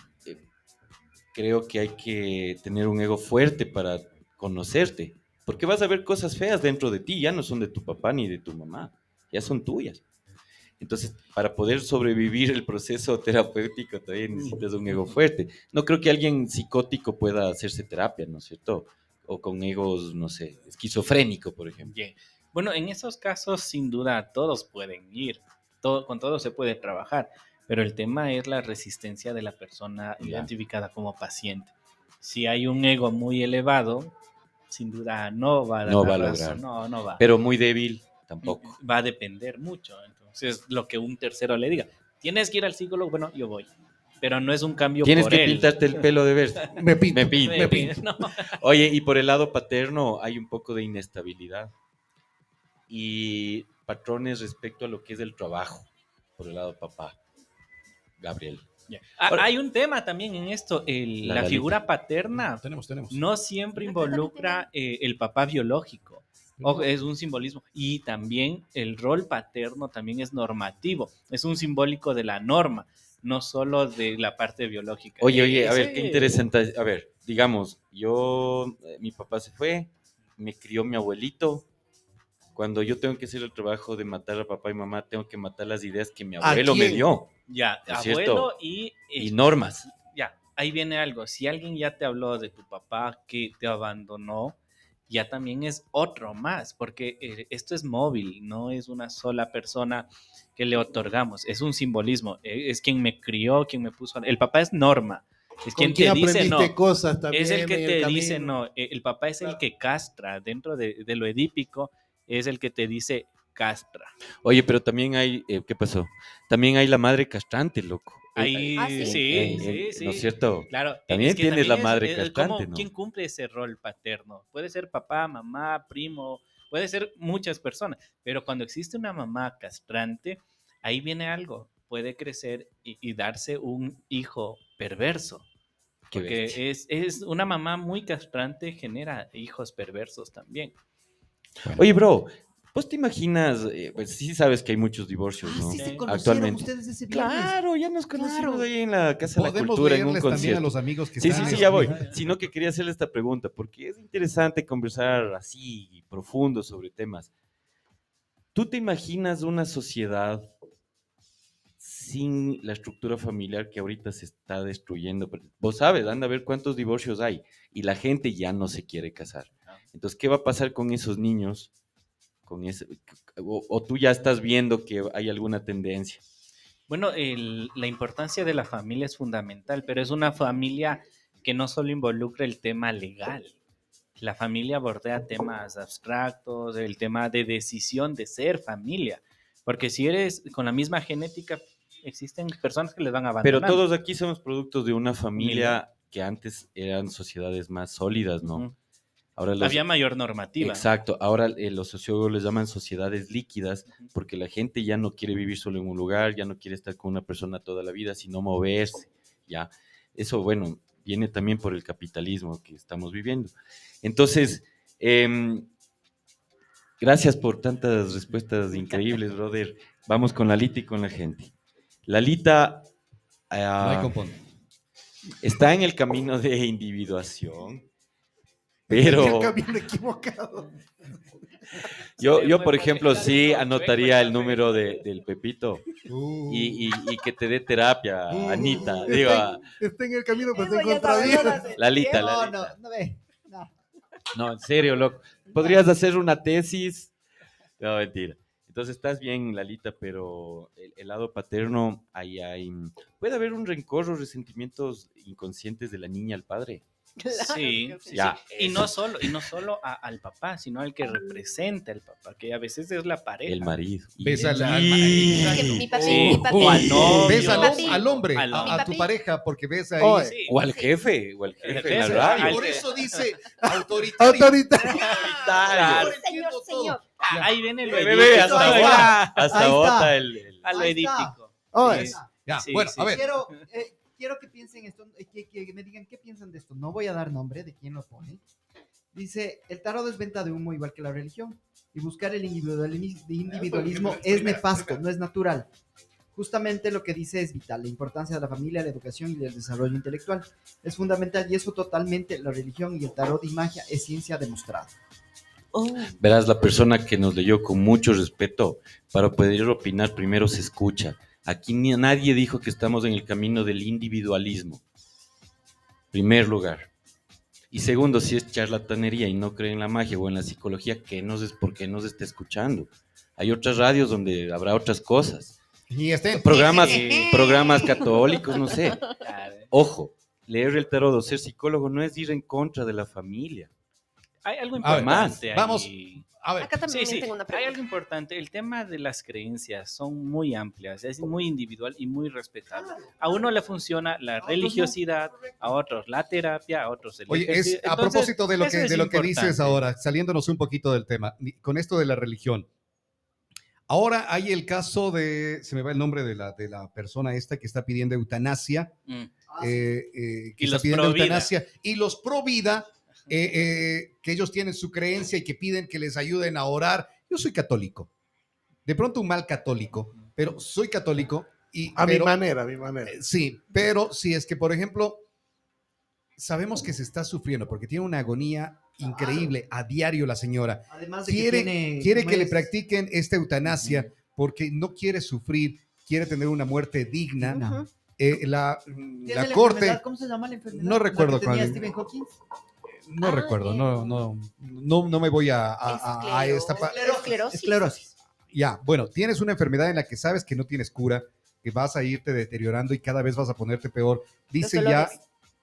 creo que hay que tener un ego fuerte para conocerte, porque vas a ver cosas feas dentro de ti, ya no son de tu papá ni de tu mamá, ya son tuyas. Entonces, para poder sobrevivir el proceso terapéutico también necesitas un ego fuerte. No creo que alguien psicótico pueda hacerse terapia, ¿no es cierto? O con egos, no sé, esquizofrénico, por ejemplo. Bien. Bueno, en esos casos, sin duda, todos pueden ir, todo, con todo se puede trabajar, pero el tema es la resistencia de la persona identificada como paciente. Si hay un ego muy elevado, sin duda no va a dar No va a lograr. No, no va. Pero muy débil tampoco. Va a depender mucho. Entonces, lo que un tercero le diga, tienes que ir al psicólogo, bueno, yo voy. Pero no es un cambio Tienes por que él. pintarte el pelo de verde. Me pinto. Me pinto. Me pinto. No. Oye, y por el lado paterno hay un poco de inestabilidad y patrones respecto a lo que es el trabajo, por el lado papá, Gabriel. Ah, Ahora- hay un tema también en esto, el- La figura paterna Tenemos, tenemos. no siempre involucra eh, el papá biológico. Es un simbolismo. Y también el rol paterno también es normativo. Es un simbólico de la norma, no solo de la parte biológica. Oye, oye, a ver, qué interesante. A ver, digamos, yo, eh, mi papá se fue, me crió mi abuelito. Cuando yo tengo que hacer el trabajo de matar a papá y mamá, tengo que matar las ideas que mi ¿A abuelo me dio Ya, ¿Es abuelo cierto? y... y normas. ya, ahí viene algo. Si alguien ya te habló de tu papá que te abandonó, ya también es otro más, porque eh, esto es móvil, no es una sola persona que le otorgamos, es un simbolismo, eh, es quien me crió, quien me puso... El papá es norma, es ¿Con quien te dice aprendiste no. cosas también Es el que te camino? dice no, eh, el papá es el que castra, dentro de, de lo edípico, es el que te dice castra. Oye, pero también hay, eh, ¿qué pasó? También hay la madre castrante, loco. Eh, Ahí, Ah, sí. sí, eh, sí, eh, sí. ¿No es cierto? Claro, También es que tienes la madre es castrante, como ¿no? ¿Quién cumple ese rol paterno? Puede ser papá, mamá, primo, puede ser muchas personas, pero cuando existe una mamá castrante, ahí viene algo, puede crecer y, y darse un hijo perverso. Porque es, es una mamá muy castrante genera hijos perversos también. Oye, bro, ¿vos te imaginas? eh, pues sí sabes que hay muchos divorcios, Ah, ¿no? sí se conocieron Actualmente. ustedes ese viernes. Claro, ya nos conocimos Claro. ahí en la Casa de la Podemos Cultura en un leerles también a concierto. los amigos que Sí, están sí, sí, ya voy. Sino que quería hacerle esta pregunta, porque es interesante conversar así, profundo sobre temas. ¿Tú te imaginas una sociedad sin la estructura familiar que ahorita se está destruyendo? Vos sabes, anda a ver cuántos divorcios hay y la gente ya no se quiere casar. Entonces, ¿qué va a pasar con esos niños? Con ese, o, o tú ya estás viendo que hay alguna tendencia. Bueno, el- la importancia de la familia es fundamental, pero es una familia que no solo involucra el tema legal. La familia bordea temas abstractos, el tema de decisión de ser familia. Porque si eres con la misma genética, existen personas que les van a Pero abandonar. todos aquí somos productos de una familia que antes eran sociedades más sólidas, ¿no? Ahora los- Había mayor normativa. Exacto. Ahora eh, los sociólogos les llaman sociedades líquidas porque la gente ya no quiere vivir solo en un lugar, ya no quiere estar con una persona toda la vida, sino moverse. Ya. Eso, bueno, viene también por el capitalismo que estamos viviendo. Entonces, em, gracias por tantas respuestas increíbles, brother. Vamos con Lalita y con la gente. Lalita No ah, hay compón. está en el camino de individuación, pero... camino equivocado. Yo, yo por ejemplo, sí anotaría el número de, del Pepito Uh. y, y- y que te dé terapia, Uh, Anita. Digo, está, a- está en el camino, pero está en contravía. Lalita. No, Lalita. no, no ve. No. No, en serio, loco. Podrías hacer una tesis. No, mentira. Entonces estás bien, Lalita, pero el, el lado paterno, ahí hay. Puede haber un rencor o resentimientos inconscientes de la niña al padre. Claro Sí, sí. Ya. Y no solo, y no solo a- al papá, sino al que representa al papá, que a veces es la pareja. El marido. Ves al- al- mi papi, al al, al hombre, Al a, a tu pareja, porque ves ahí. Sí. O al jefe, o al jefe, El en la jefe, radio. al- Por eso dice autoritario. Autoritario. Claro. Señor, señor. Ah, Ahí viene ve, edípico. hasta Ahí bota, está. hasta Ahí bota está. el, el- A lo Ahí está. edípico. Oye, Sí. Ya, Sí, bueno, sí. a ver. Quiero, eh, quiero que piensen esto, eh, que, que me digan qué piensan de esto. No voy a dar nombre de quién lo pone. Dice, el tarot es venta de humo igual que la religión. Y buscar el individualismo, individualismo es nefasto, no es natural. Justamente lo que dice es vital, la importancia de la familia, la educación y el desarrollo intelectual. Es fundamental y eso totalmente la religión y el tarot y magia es ciencia demostrada. Oh, Verás, la persona que nos leyó con mucho respeto, para poder opinar, primero se escucha. Aquí ni, nadie dijo que estamos en el camino del individualismo. Primer lugar. Y segundo, si es charlatanería y no cree en la magia o en la psicología, ¿qué nos es, ¿por qué nos está escuchando? Hay otras radios donde habrá otras cosas. Y estén. Programas, programas católicos, no sé. Ojo, leer el tarot o ser psicólogo no es ir en contra de la familia. Hay algo A ver, importante ahí. A ver, acá también Sí, sí, tengo una hay pregunta. algo importante. El tema de las creencias son muy amplias, es muy individual y muy respetable. A uno le funciona la religiosidad, a otros la terapia, a otros el Oye, es ejercicio. a Entonces, propósito de lo que, es de lo que dices ahora, saliéndonos un poquito del tema, con esto de la religión. Ahora hay el caso de, se me va el nombre de la, de la persona esta que está pidiendo eutanasia, Mm. eh, eh, que Y está los pidiendo eutanasia, y los pro vida, eh, eh, que ellos tienen su creencia y que piden que les ayuden a orar. Yo soy católico, de pronto un mal católico, pero soy católico y... a mi manera, a mi manera. eh, Sí, pero si es que, por ejemplo, sabemos que se está sufriendo porque tiene una agonía increíble a diario la señora. Además de Quiere, que tiene... quiere ¿cómo que le practiquen esta eutanasia porque no quiere sufrir, quiere tener una muerte digna. No. Eh, la ¿Tiene la la corte? ¿Cómo se llama la enfermedad? No recuerdo ¿La que tenía cuál. Stephen Hawking? No Ah, recuerdo, no, no, no, no me voy a, a- a- a esta pa- Esclerosis. Esclerosis. Ya, bueno, tienes una enfermedad en la que sabes que no tienes cura, que vas a irte deteriorando y cada vez vas a ponerte peor. Dice ya,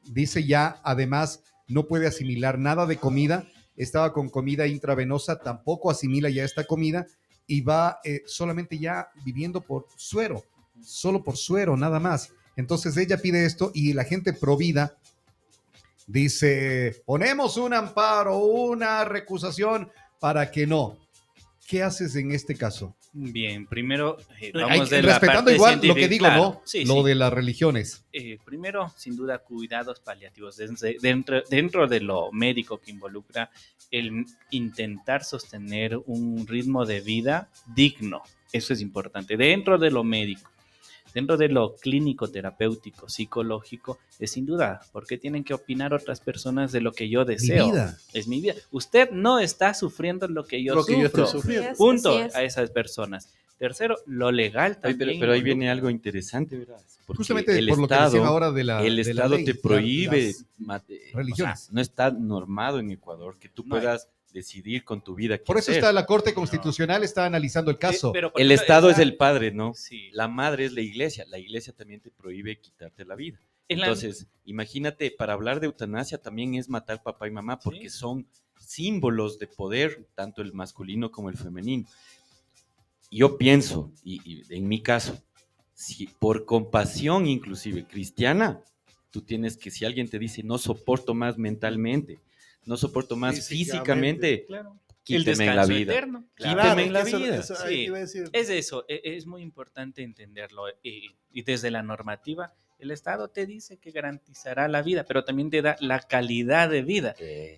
dice ya, además, no puede asimilar nada de comida. Estaba con comida intravenosa, tampoco asimila ya esta comida y va eh, solamente ya viviendo por suero, solo por suero, nada más. Entonces ella pide esto y la gente provida dice, ponemos un amparo, una recusación para que no. ¿Qué haces en este caso? Bien, primero eh, Hay- vamos de la respetando parte igual lo que digo, claro. ¿no? Sí, lo sí. de las religiones. Eh, primero, sin duda, cuidados paliativos desde- dentro, dentro de lo médico que involucra el intentar sostener un ritmo de vida digno. Eso es importante. Dentro de lo médico, dentro de lo clínico, terapéutico, psicológico, es sin duda, porque tienen que opinar otras personas de lo que yo deseo. vida. Es mi vida. Usted no está sufriendo lo que yo Lo que yo sufro. estoy sufriendo. Es, Punto es. a esas personas. Tercero, lo legal también. pero, pero ahí viene algo interesante, ¿verdad? Porque Justamente el por lo que Estado, ahora de la el de la Estado ley, te prohíbe, las- mate- o sea, religiones. no está normado en Ecuador que tú No hay. Decidir con tu vida. Por eso hacer. está la Corte Constitucional, está analizando el caso. pero, El ejemplo, Estado es el padre, ¿no? Sí. La madre es la iglesia. La iglesia también te prohíbe quitarte la vida. En la- Entonces, imagínate, para hablar de eutanasia también es matar papá y mamá porque Sí. son símbolos de poder, tanto el masculino como el femenino. Yo pienso, y, y en mi caso, si por compasión inclusive cristiana, Tú tienes que, si alguien te dice, no soporto más mentalmente, no soporto más físicamente, Claro. El quíteme la descanso vida. eterno. Quíteme Claro. la eso- vida. eso Sí. Es eso, e- es muy importante entenderlo. Y, y desde la normativa, el Estado te dice que garantizará la vida, pero también te da la calidad de vida.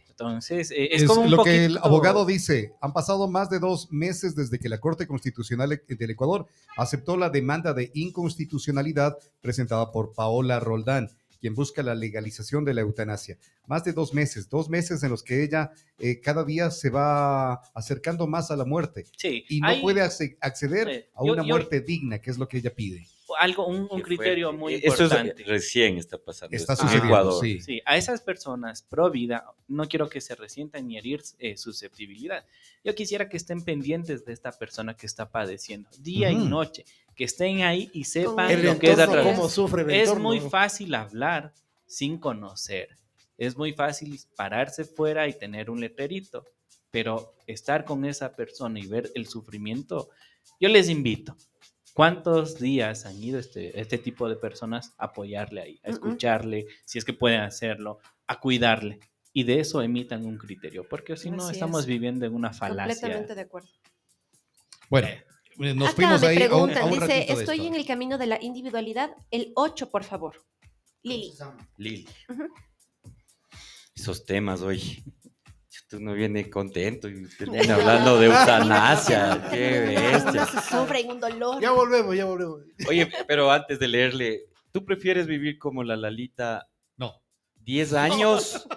Entonces, eh, es, Es como un lo que el abogado dice. Han pasado más de dos meses desde que la Corte Constitucional e- del Ecuador aceptó la demanda de inconstitucionalidad presentada por Paola Roldán, quien busca la legalización de la eutanasia. Más de dos meses, dos meses en los que ella eh, cada día se va acercando más a la muerte Sí, y no hay puede acce- acceder eh, a una yo- muerte digna, que es lo que ella pide. Algo, un, un criterio fuerte. muy Eso es- importante. recién está pasando. Está esto en sucediendo, Ecuador. sí. Sí, a esas personas pro vida no quiero que se resientan ni herir eh, susceptibilidad. Yo quisiera que estén pendientes de esta persona que está padeciendo día y Ujú. noche, que estén ahí y sepan El lo que es atravesar. cómo sufre el Es entorno. muy fácil hablar sin conocer. Es muy fácil pararse fuera y tener un letrerito, pero estar con esa persona y ver el sufrimiento, yo les invito. ¿Cuántos días han ido este, este tipo de personas a apoyarle ahí, a escucharle, si es que pueden hacerlo, a cuidarle? Y de eso emitan un criterio, porque si no estamos es. viviendo en una falacia. Completamente de acuerdo. Bueno, eh, nos Acá fuimos me ahí a un, preguntan, a un dice, ratito de estoy esto. en el camino de la individualidad, el 8, por favor. Lili. Lili. Esos temas hoy. Tú no viene contento y termina hablando de eutanasia. Qué bestia. Uno se sufre en un dolor. Ya volvemos, ya volvemos. Oye, pero antes de leerle, ¿tú prefieres vivir como la Lalita No. 10 años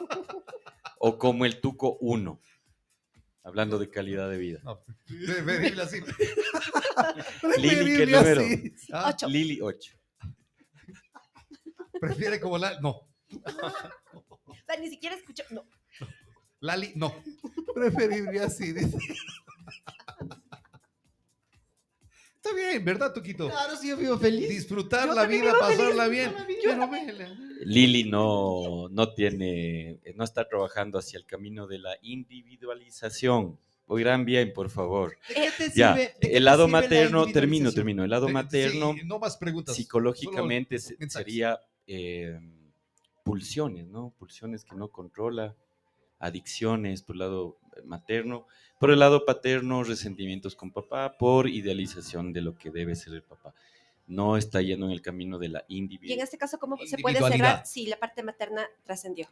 o como el Tuco 1? Hablando de calidad de vida. No, preferible así. Lili, ¿qué número? Ah, Ocho. Lili 8. prefiere como la. No. O sea, ni siquiera escuchó. No. Lali, no. Preferible así, dice. Está bien, ¿verdad, Tuquito? Claro, sí, yo vivo feliz. Disfrutar Yo la vida, pasarla feliz, bien. yo. Lili no, no tiene, no está trabajando hacia el camino de la individualización. Oirán bien, por favor. ¿De qué te Ya, sirve- de qué te el lado sirve la materno, termino, termino. El lado materno, sí, no más preguntas. psicológicamente sería eh, pulsiones, ¿no? Pulsiones que no controla, adicciones por el lado materno, por el lado paterno, resentimientos con papá, por idealización de lo que debe ser el papá. No está yendo en el camino de la Y en individualidad. este caso, ¿cómo se puede Individualidad. cerrar si la parte materna trascendió?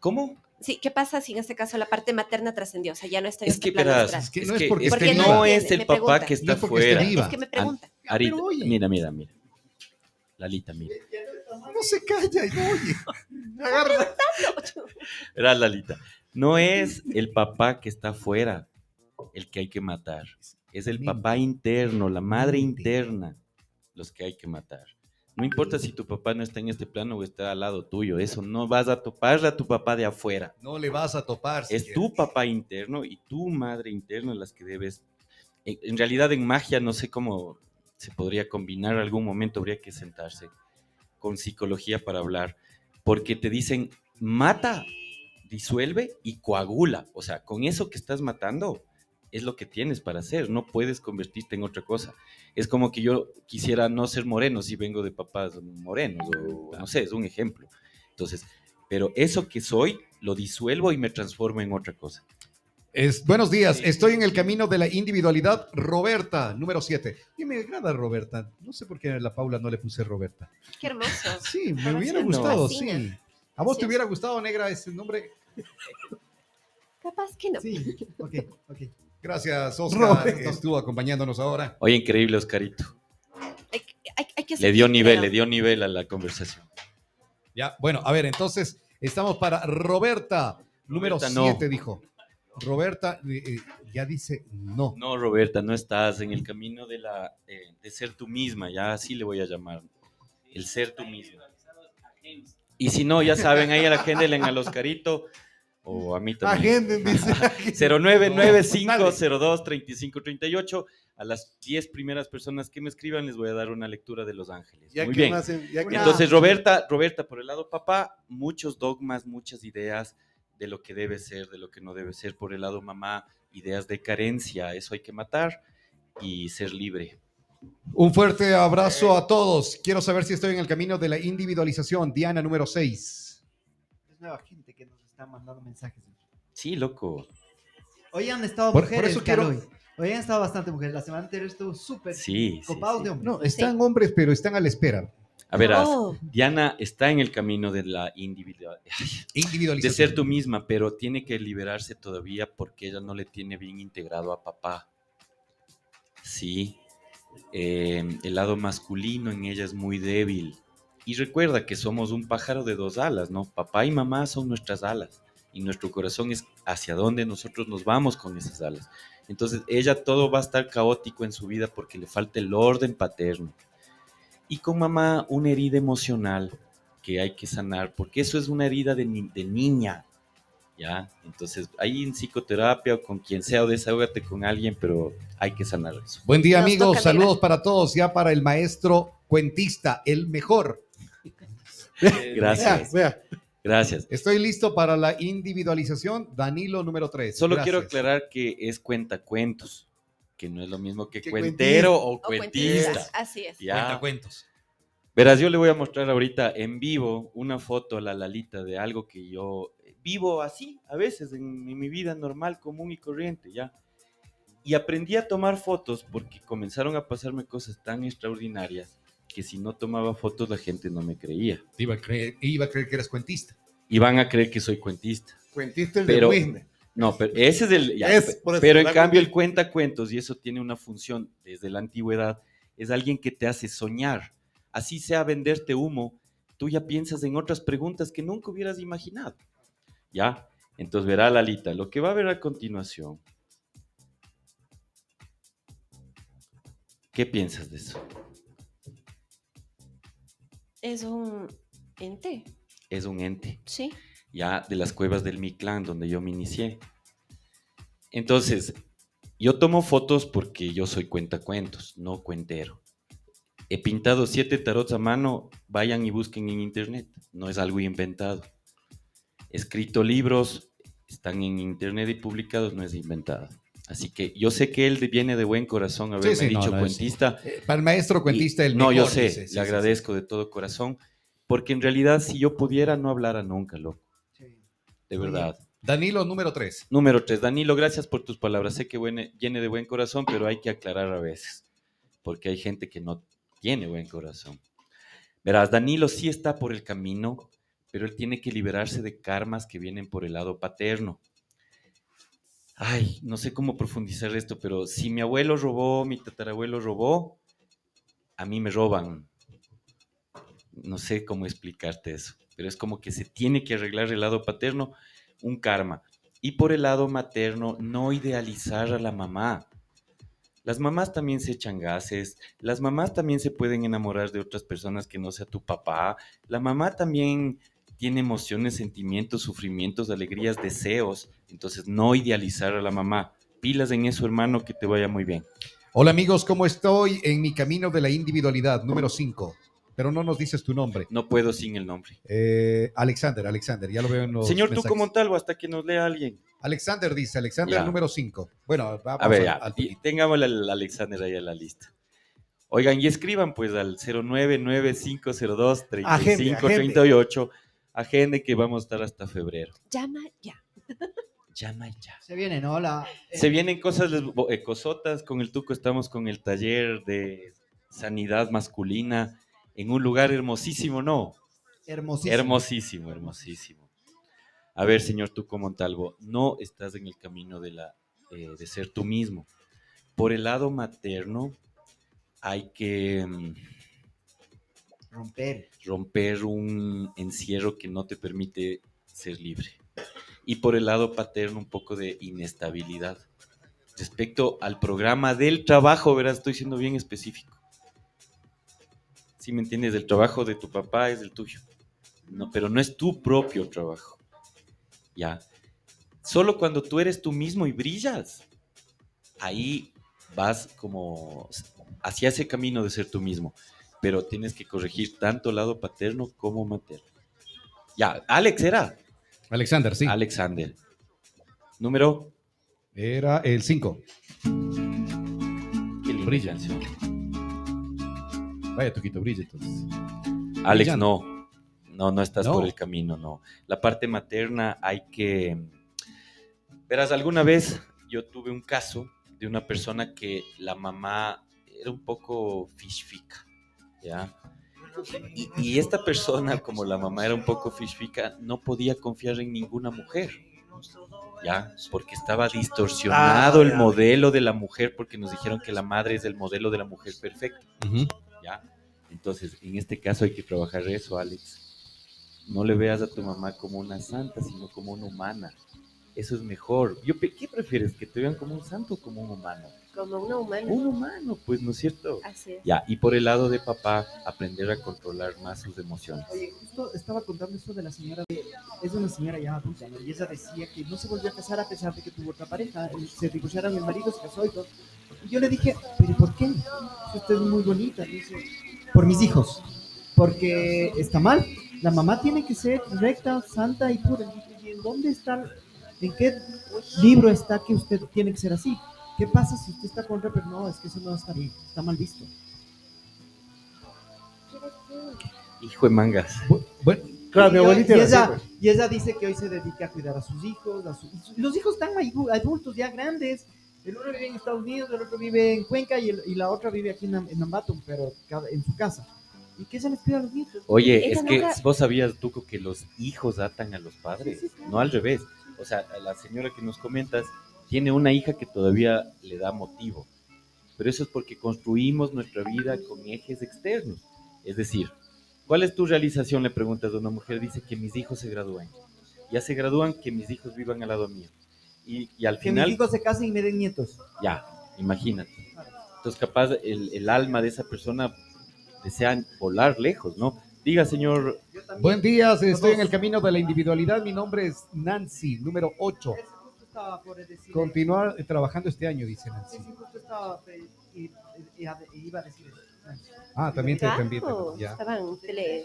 ¿Cómo? Sí, ¿qué pasa si en este caso la parte materna trascendió? O sea, ya no está en Es este que plano verás. Es que no es que, porque es esté que viva. no No es el me papá pregunta. que No está es porque esté fuera. Es que me pregunta. Arita, pero oye. mira, mira, mira. Lalita, mira. No se calla y no oye. Verás, Lalita. No es el papá que está fuera el que hay que matar. Es el papá interno, la madre interna, los que hay que matar. No importa si tu papá no está en este plano o está al lado tuyo, eso no vas a topar a tu papá de afuera. No le vas a topar. Es tu papá interno y tu madre interna las que debes. En, en realidad, en magia, no sé cómo se podría combinar. Algún momento habría que sentarse con psicología para hablar, porque te dicen mata, disuelve y coagula. O sea, con eso que estás matando es lo que tienes para hacer. No puedes convertirte en otra cosa. Es como que yo quisiera no ser moreno si vengo de papás morenos, o no sé, es un ejemplo. Entonces, pero eso que soy lo disuelvo y me transformo en otra cosa. Es, buenos días, estoy en el camino de la individualidad. Roberta, número 7. Y me agrada Roberta. No sé por qué a la Paula no le puse Roberta. Qué hermoso. Sí, me hubiera gustado, sí. ¿A vos te hubiera gustado, negra, ese nombre? Capaz que no. Sí, ok, ok. Gracias, Oscar. Roberto. Estuvo acompañándonos ahora. Oye, increíble, Oscarito. Hay, hay- hay que Le dio nivel, le dio nivel a la conversación. Ya, bueno, a ver, entonces estamos para Roberta, número Roberta, no. 7, dijo. Roberta eh, eh, ya dice no. No, Roberta, no estás en el camino de, la, eh, de ser tú misma, ya así le voy a llamar. El ser tú misma. Y si no, ya saben, ahí a la gente a Oscarito o a mí también. Agenden, dice. 0995023538. A las 10 primeras personas que me escriban les voy a dar una lectura de Los Ángeles. Ya Muy bien. ya que- Entonces, Roberta, Roberta, por el lado papá, muchos dogmas, muchas ideas de lo que debe ser, de lo que no debe ser. Por el lado mamá, ideas de carencia, eso hay que matar y ser libre. Un fuerte abrazo a todos. Quiero saber si estoy en el camino de la individualización. Diana número 6. Es nueva gente que nos está mandando mensajes. Sí, loco. Hoy han estado Por- por mujeres, eso quiero-. Hoy han estado bastante mujeres. La semana anterior estuvo súper Sí, sí, copado sí. de hombres. No, están hombres, pero están a la espera. A ver, Oh. Diana está en el camino de la individual, de Individualización. ser tú misma, pero tiene que liberarse todavía porque ella no le tiene bien integrado a papá. Sí, eh, el lado masculino en ella es muy débil. Y recuerda que somos un pájaro de dos alas, ¿no? Papá y mamá son nuestras alas y nuestro corazón es hacia donde nosotros nos vamos con esas alas. Entonces, ella todo va a estar caótico en su vida porque le falta el orden paterno. Y con mamá una herida emocional que hay que sanar, porque eso es una herida de niña, ¿ya? Entonces, ahí en psicoterapia o con quien sea, o desahógate con alguien, pero hay que sanar eso. Buen día, Nos amigos. Saludos para todos. Ya para el maestro cuentista, el mejor. Gracias, Vea, gracias. Estoy listo para la individualización. Danilo número 3. Solo quiero aclarar que es cuentacuentos, que no es lo mismo que Que cuentero o O cuentista. Así es. Ya. cuentos. Verás, yo le voy a mostrar ahorita en vivo una foto a la Lalita de algo que yo vivo así, a veces, en, en mi vida normal, común y corriente, ¿ya? Y aprendí a tomar fotos porque comenzaron a pasarme cosas tan extraordinarias que si no tomaba fotos la gente no me creía. Iba a creer, iba a creer que eras cuentista. Y van a creer que soy cuentista. cuentiste el Pero- de Wisne. No, pero ese es el... ya, Es, pe- por eso, pero en cambio el cuenta- cuenta cuentos, y eso tiene una función desde la antigüedad, es alguien que te hace soñar. Así sea venderte humo, tú ya piensas en otras preguntas que nunca hubieras imaginado. ¿Ya? Entonces verá Lalita, lo que va a ver a continuación. ¿Qué piensas de eso? Es un ente. Es un ente. Sí. ya de las cuevas del Mictlán, donde yo me inicié. Entonces, yo tomo fotos porque yo soy cuentacuentos, no cuentero. He pintado siete tarots a mano, vayan y busquen en internet, no es algo inventado. Escrito libros, están en internet y publicados, no es inventado. Así que yo sé que él de- viene de buen corazón haberme sí, no, dicho no, es- cuentista. Eh, para el maestro cuentista, el No, mejor. yo sé, dice, sí, le sí, sí. agradezco de todo corazón, porque en realidad si yo pudiera no hablara nunca, loco, de verdad. Danilo número 3. Número tres, Danilo, gracias por tus palabras. Sé que viene, viene de buen corazón, pero hay que aclarar a veces, porque hay gente que no tiene buen corazón. Verás, Danilo sí está por el camino, pero él tiene que liberarse de karmas que vienen por el lado paterno. Ay, no sé cómo profundizar esto, pero si mi abuelo robó, mi tatarabuelo robó, a mí me roban. No sé cómo explicarte eso, pero es como que se tiene que arreglar el lado paterno un karma. Y por el lado materno, no idealizar a la mamá. Las mamás también se echan gases, las mamás también se pueden enamorar de otras personas que no sea tu papá, la mamá también tiene emociones, sentimientos, sufrimientos, alegrías, deseos. Entonces, no idealizar a la mamá. Pilas en eso, hermano, que te vaya muy bien. Hola amigos, ¿cómo estoy en mi camino de la individualidad? Número 5. Pero no nos dices tu nombre. No puedo sin el nombre. Eh, Alexander, Alexander, ya lo veo en los Señor mensajes. Tuco Montalvo, hasta que nos lea alguien. Alexander dice, Alexander Ya. número 5. Bueno, vamos A ver, al- al- y tengamos al Alexander ahí en la lista. Oigan, y escriban pues al 0995023538. Agende que vamos a estar hasta febrero. Llama ya. Llama ya. Se viene, ¿no? La, eh, Se vienen cosas, eh, cosotas. Con el Tuco estamos con el taller de sanidad masculina en un lugar hermosísimo, ¿no? hermosísimo. Hermosísimo, hermosísimo. A ver, señor Tuco Montalvo, no estás en el camino de, la, eh, de ser tú mismo. Por el lado materno, hay que mm, Romper. romper un encierro que no te permite ser libre. Y por el lado paterno, un poco de inestabilidad. Respecto al programa del trabajo, verás, estoy siendo bien específico. Si me entiendes, el trabajo de tu papá es el tuyo. No, pero no es tu propio trabajo. Ya. Solo cuando tú eres tú mismo y brillas, ahí vas como hacia ese camino de ser tú mismo. Pero tienes que corregir tanto lado paterno como materno. Ya, Alex era. Alexander, sí. Alexander. Número. Era el 5. Qué Brilla. canción. Vaya, Toquito, brilla entonces. Alex, no. No, no estás No. por el camino, no. La parte materna hay que... Verás, alguna vez yo tuve un caso de una persona que la mamá era un poco fishfica, ¿ya? Y, y esta persona, como la mamá era un poco fishfica, no podía confiar en ninguna mujer, ¿ya? Porque estaba distorsionado Ah, el modelo de la mujer, porque nos dijeron que la madre es el modelo de la mujer perfecta. ¿ya? Entonces, en este caso hay que trabajar eso, Alex. No le veas a tu mamá como una santa, sino como una humana. Eso es mejor. Yo, ¿Qué prefieres? ¿Que te vean como un santo o como un humano? Como una humana. Un humano, pues, ¿no es cierto? Así es. Ya, y por el lado de papá, aprender a controlar más sus emociones. Oye, justo estaba contando eso de la señora, de- es una señora ya adulta, ¿no? Y ella decía que no se volvió a casar a pesar de que tuvo otra pareja, eh, se divorciaron, el marido se casó y todo. Y yo le dije, ¿pero por qué? Usted es muy bonita. Dice, por mis hijos, porque está mal. La mamá tiene que ser recta, santa y pura. ¿y en dónde está, en qué libro está que usted tiene que ser así? ¿Qué pasa si usted está con otra, pero no, es que eso no está bien, está mal visto? Hijo de mangas. Bu- Bueno, Claro, mi Y- abuelita y ella, así, pues. y ella dice que hoy se dedica a cuidar a sus hijos. a su- los hijos están ahí, adultos, ya grandes. El uno vive en Estados Unidos, el otro vive en Cuenca y, el- y la otra vive aquí en, en Ambato, pero cada- en su casa. ¿Y qué se les pide a los nietos? Oye, es que vos sabías, Tuco, que los hijos atan a los padres, Sí, sí, claro. no al revés. O sea, a la señora que nos comentas tiene una hija que todavía le da motivo, pero eso es porque construimos nuestra vida con ejes externos. Es decir, ¿cuál es tu realización? Le preguntas a una mujer, dice que mis hijos se gradúen. Ya se gradúan, que mis hijos vivan al lado mío. Y, y al Que mis final, hijos se casen y me den nietos. ya, imagínate. Entonces, capaz el, el alma de esa persona desea volar lejos, ¿no? Diga, señor buen día, estoy en el camino de la individualidad. Mi nombre es Nancy, número 8. Eso justo estaba por decir. Continuar eh, trabajando este año, dice Nancy. Sí, sí, justo estaba, y, y- y- iba a decir eso. Ah, también te Claro, también, te- ya. Estaban tele-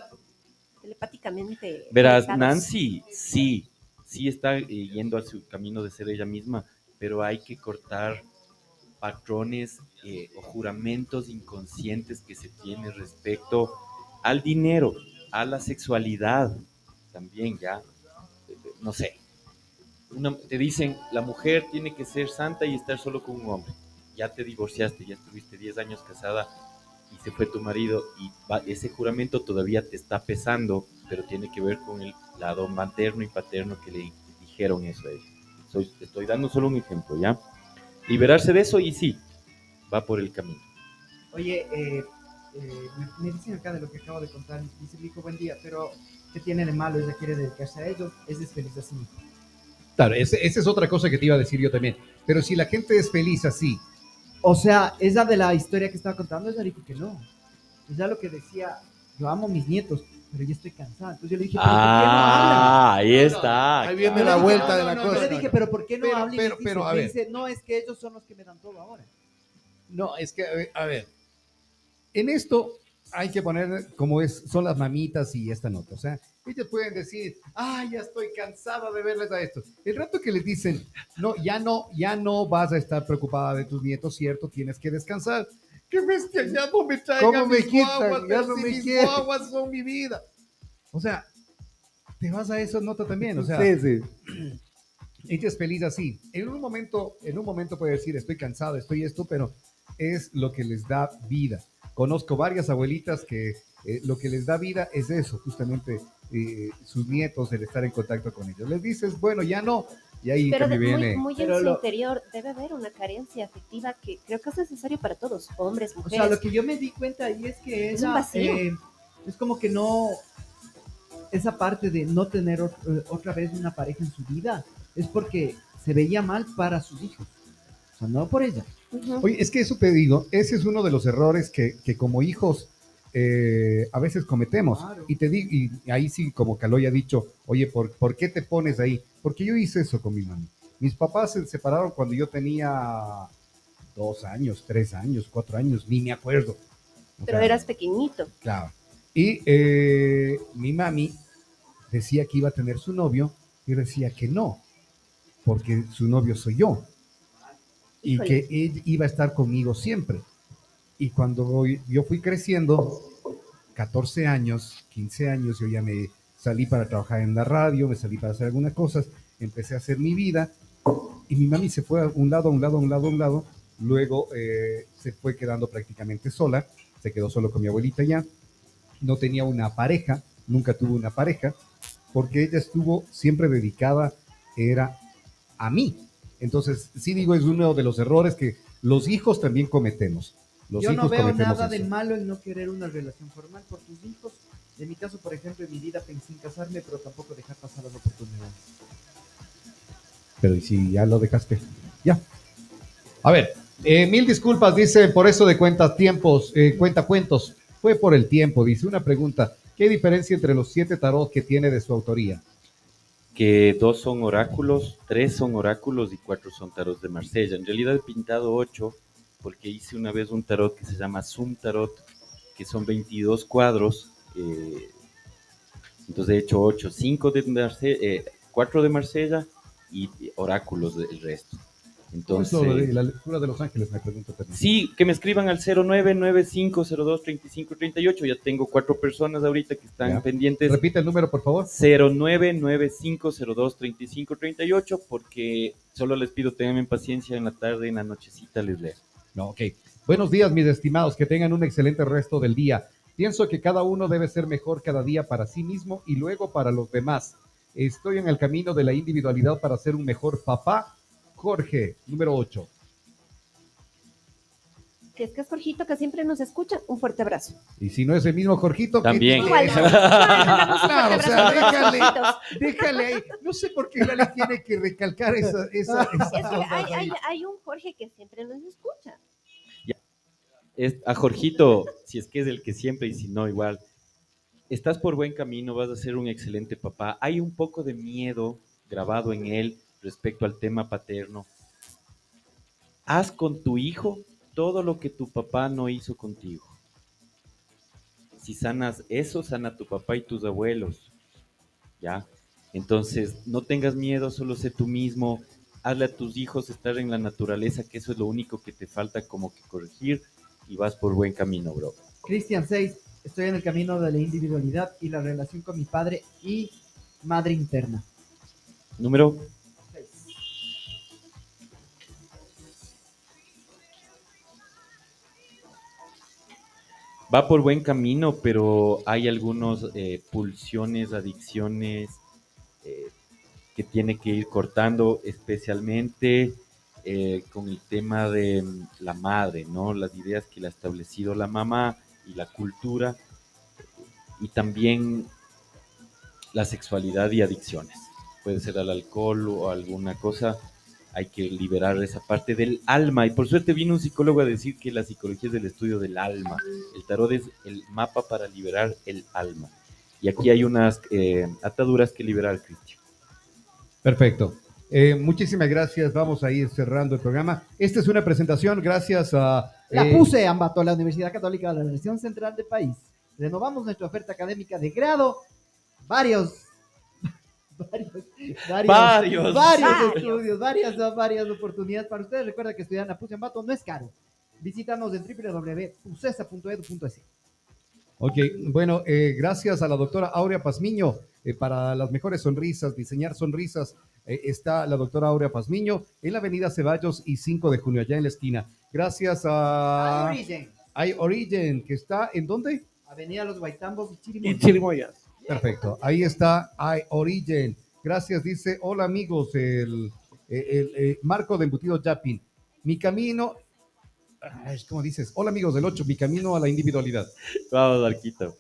telepáticamente. Verás. Nancy, sí, sí está eh, yendo a su camino de ser ella misma, pero hay que cortar patrones eh, o juramentos inconscientes que se tiene respecto al dinero, a la sexualidad, también ya, no sé. Una- te dicen, la mujer tiene que ser santa y estar solo con un hombre. Ya te divorciaste, ya estuviste 10 años casada y se fue tu marido y ese juramento todavía te está pesando, pero tiene que ver con el lado materno y paterno que le dijeron eso a ella. Soy- te estoy dando solo un ejemplo, ¿ya? Liberarse de eso y sí, va por el camino. Oye, eh, eh, me, dicen acá de lo que acabo de contar, dice hijo, buen día, pero ¿qué tiene de malo? Ella quiere dedicarse a ellos, es desfeliz así. Claro, ese- esa es otra cosa que te iba a decir yo también. Pero si la gente es feliz así, O sea, esa de la historia que estaba contando, ella dijo que no. Ella lo que decía, yo amo a mis nietos, pero ya estoy cansada. Entonces yo le dije, ¿pero por qué no? Ah, ahí está. Ahí viene Yo le la dije, vuelta no, de la no, Yo cosa. le dije, pero ¿por qué no Pero, hablan? Y pero, pero, a me ver. dice, no, es que ellos son los que me dan todo ahora. No, es que, a ver, a ver, en esto hay que poner como es, son las mamitas y esta nota. O sea, ellos pueden decir, ay, ya estoy cansada de verles a estos. El rato que les dicen, no, ya no, ya no vas a estar preocupada de tus nietos, cierto, tienes que descansar. Qué bestia, ya no me traigan ¿Cómo me mis quitan? guaguas, Ya no si me mis quieren. guaguas son mi vida. O sea, te vas a esa nota también, o sea, sí, sí. ella es feliz así. En un momento, en un momento puede decir, estoy cansado, estoy esto, pero es lo que les da vida. Conozco varias abuelitas que eh, lo que les da vida es eso, justamente eh, sus nietos, el estar en contacto con ellos. Les dices, bueno, ya no, y ahí Pero de- también muy, viene. muy en Pero su lo- interior debe haber una carencia afectiva que creo que es necesario para todos, hombres, O mujeres. sea, lo que yo me di cuenta ahí es que Es un ella, vacío. eh, es como que no, esa parte de no tener eh, otra vez una pareja en su vida, es porque se veía mal para sus hijos. O sea, no por ella. Ujú. Oye, es que eso te digo, ese es uno de los errores que, que como hijos eh, a veces cometemos. Claro. Y te digo, y ahí sí, como Caloy ha dicho, oye, ¿por, ¿por qué te pones ahí? Porque yo hice eso con mi mami. Mis papás se separaron cuando yo tenía dos años, tres años, cuatro años, ni me acuerdo. Pero eras pequeñito. Claro. Y eh, mi mami decía que iba a tener su novio y decía que no, porque su novio soy yo y que él iba a estar conmigo siempre. Y cuando yo fui creciendo, 14 años, 15 años, yo ya me salí para trabajar en la radio, me salí para hacer algunas cosas, empecé a hacer mi vida y mi mami se fue a un lado, a un lado, a un lado, a un lado, luego eh, se fue quedando prácticamente sola, se quedó solo con mi abuelita ya, no tenía una pareja, nunca tuvo una pareja, porque ella estuvo siempre dedicada, era a mí. Entonces, sí digo, es uno de los errores que los hijos también cometemos. Los Yo no veo nada de eso. malo en no querer una relación formal por tus hijos. En mi caso, por ejemplo, en mi vida pensé en casarme, pero tampoco dejar pasar las oportunidades. Pero ¿y si ya lo dejaste, ya. A ver, eh, mil disculpas, dice, por eso de cuentas tiempos, eh, cuenta cuentos. Fue por el tiempo, dice. Una pregunta, ¿qué diferencia entre los siete tarot que tiene de su autoría? que dos son oráculos, tres son oráculos y cuatro son tarot de Marsella. En realidad he pintado ocho porque hice una vez un tarot que se llama Zoom Tarot, que son 22 cuadros. eh, entonces he hecho ocho, cinco de Marsella, eh, cuatro de Marsella y oráculos del resto. Entonces, Entonces, la lectura de Los Ángeles, me pregunto también. Sí, que me escriban al 0995023538. Ya tengo cuatro personas ahorita que están Ya. pendientes. Repite el número, por favor. 0995023538 porque solo les pido tengan paciencia en la tarde, en la nochecita les leo. No, ok. Buenos días, mis estimados, que tengan un excelente resto del día. Pienso que cada uno debe ser mejor cada día para sí mismo y luego para los demás. Estoy en el camino de la individualidad para ser un mejor papá. Jorge, número 8. Que es que es Jorgito que siempre nos escucha. Un fuerte abrazo. Y si no es el mismo Jorgito, ¿qué También. Igual, mandamos un Claro, o fuerte sea, abrazo a todos déjale, ahí. No sé por qué Lali tiene que recalcar esa, esa, Es que hay, ahí. hay, hay un Jorge que siempre nos escucha. Es- a Jorgito, si es que es el que siempre y si no, igual. Estás por buen camino, vas a ser un excelente papá. Hay un poco de miedo grabado en él respecto al tema paterno. Haz con tu hijo todo lo que tu papá no hizo contigo. Si sanas eso, sana tu papá y tus abuelos. ¿Ya? Entonces, no tengas miedo, solo sé tú mismo. Hazle a tus hijos estar en la naturaleza, que eso es lo único que te falta como que corregir y vas por buen camino, bro. Cristian 6, estoy en el camino de la individualidad y la relación con mi padre y madre interna. Número va por buen camino, pero hay algunos eh, pulsiones, adicciones eh, que tiene que ir cortando, especialmente eh, con el tema de mm, la madre, ¿no? Las ideas que le ha establecido la mamá y la cultura, y también la sexualidad y adicciones. Puede ser al alcohol o alguna cosa, hay que liberar esa parte del alma. Y por suerte vino un psicólogo a decir que la psicología es el estudio del alma. El tarot es el mapa para liberar el alma. Y aquí hay unas eh, ataduras que liberar, Cristian. Perfecto. Eh, muchísimas gracias. Vamos a ir cerrando el programa. Esta es una presentación gracias a... La eh, puse, Ambato, la Universidad Católica de la Región Central del país. Renovamos nuestra oferta académica de grado. Varios. Varios, varios, Varios. estudios, varias, varias oportunidades para ustedes. Recuerda que estudiar en Ambato no es caro. Visítanos en www.pusesa.edu.es. Ok, bueno, eh, gracias a la doctora Aurea Pazmiño eh, para las mejores sonrisas, diseñar sonrisas. eh, está la doctora Aurea Pazmiño en la avenida Ceballos y 5 de junio, allá en la esquina. Gracias a Origen. I Origin, que está en dónde? Avenida Los Guaitambos y Y Chirimoya. chirimoyas. Perfecto, ahí está I Origin. Gracias, dice, hola amigos, el, el- el- el Marco de Embutido Japin. Mi camino, ay, ¿cómo dices? Hola amigos del 8, mi camino a la individualidad. Vamos, Marquito.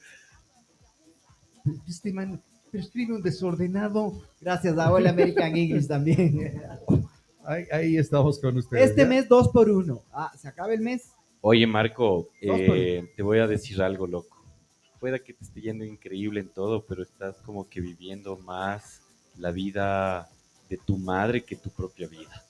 Este man escribe un desordenado. Gracias a Hola American English también. Ahí, ahí estamos con ustedes. Este ¿ya? mes dos por uno. Ah, se acaba el mes. Oye, Marco, eh, te voy a decir algo loco. Pueda que te esté yendo increíble en todo, pero estás como que viviendo más la vida de tu madre que tu propia vida.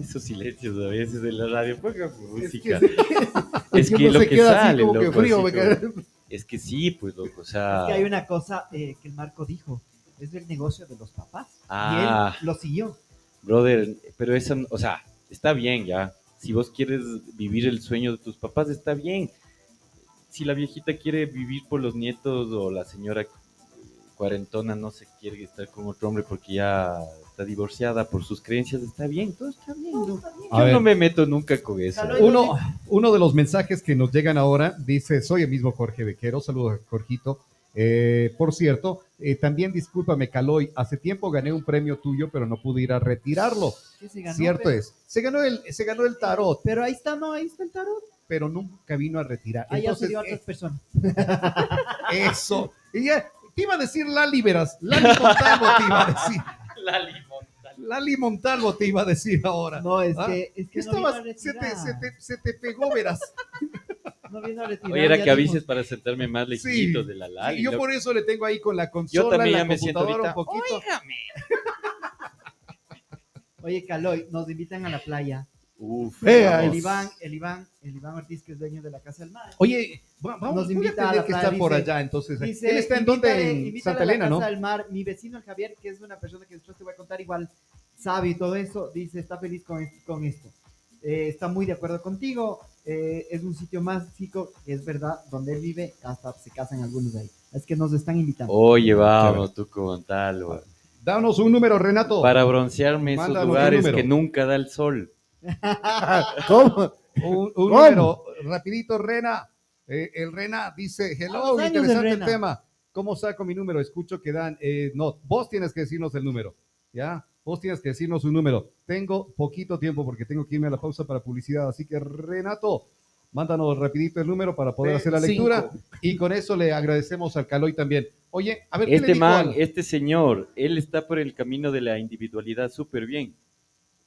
Esos silencios a veces en la radio, Es que, música. es Es que uno lo se que queda así sale, como que loco, frío. así me como- queda- Es que sí, pues loco, o sea, Es que hay una cosa eh, que el Marco dijo. Es el negocio de los papás. Ah. Y él lo siguió. brother, pero eso, o sea, está bien ya, Si vos quieres vivir el sueño de tus papás, está bien. Si la viejita quiere vivir por los nietos o la señora cuarentona no se quiere estar con otro hombre porque ya está divorciada por sus creencias, está bien, todo está bien. ¿no? Yo ver. no me meto nunca con eso. Uno, uno de los mensajes que nos llegan ahora dice, soy el mismo Jorge Bequero, saludos Jorgito. Eh, por cierto, eh, también discúlpame, Caloy, hace tiempo gané un premio tuyo, pero no pude ir a retirarlo. ¿Qué se ganó, Cierto pero- es. Se ganó, el, se ganó el tarot, Pero ahí está, no, ahí está el tarot. pero nunca vino a retirar. Ah, ya se dio a otras personas. eh, eso. Y ya, te iba a decir Lali Veras, Lali Montalvo te iba a decir. Lali Montalvo te iba a decir ahora. No, es Ah, que, es que no estabas- se, te, se, te, se te pegó, verás. No vino a retirar. Oye, era que avises para sentarme más Sí, lejito de la sí, Lali. yo por eso le tengo ahí con la consola, también la ya me siento ahorita, un poquito. Oye, Caloy, nos invitan a la playa. Uf, Vea, El. Iván, el Iván, el Iván Ortiz, que es dueño de la Casa del Mar. Oye, va- vamos, Nos invita a a que playa, estar por allá, entonces. Dice, ¿Él está en dónde? En Santa a la Elena, ¿no? Casa del Mar. Mi vecino, el Javier, que es una persona que después te voy a contar, igual sabe y todo eso, dice, está feliz con, con esto. Eh, está muy de acuerdo contigo. eh, es un sitio mágico, es verdad, donde él vive, hasta se casan algunos de ahí. Es que nos están invitando. Oye, vamos, tú con tal. güey. Danos un número, Renato. Para broncearme esos Mándanos un lugares que nunca da el sol. ¿Cómo? Un, un ¿Cómo? número, rapidito, Rena. Eh, el Rena dice, hello, interesante el tema. ¿Cómo saco mi número? Escucho que dan, eh, no, vos tienes que decirnos el número, ¿ya? Vos tienes que decirnos un número. Tengo poquito tiempo porque tengo que irme a la pausa para publicidad, así que Renato, mándanos rapidito el número para poder hacer la Cinco. lectura y con eso le agradecemos al Caloy también. Oye, a ver, ¿qué le Este dijo man, al- este señor, él está por el camino de la individualidad súper bien.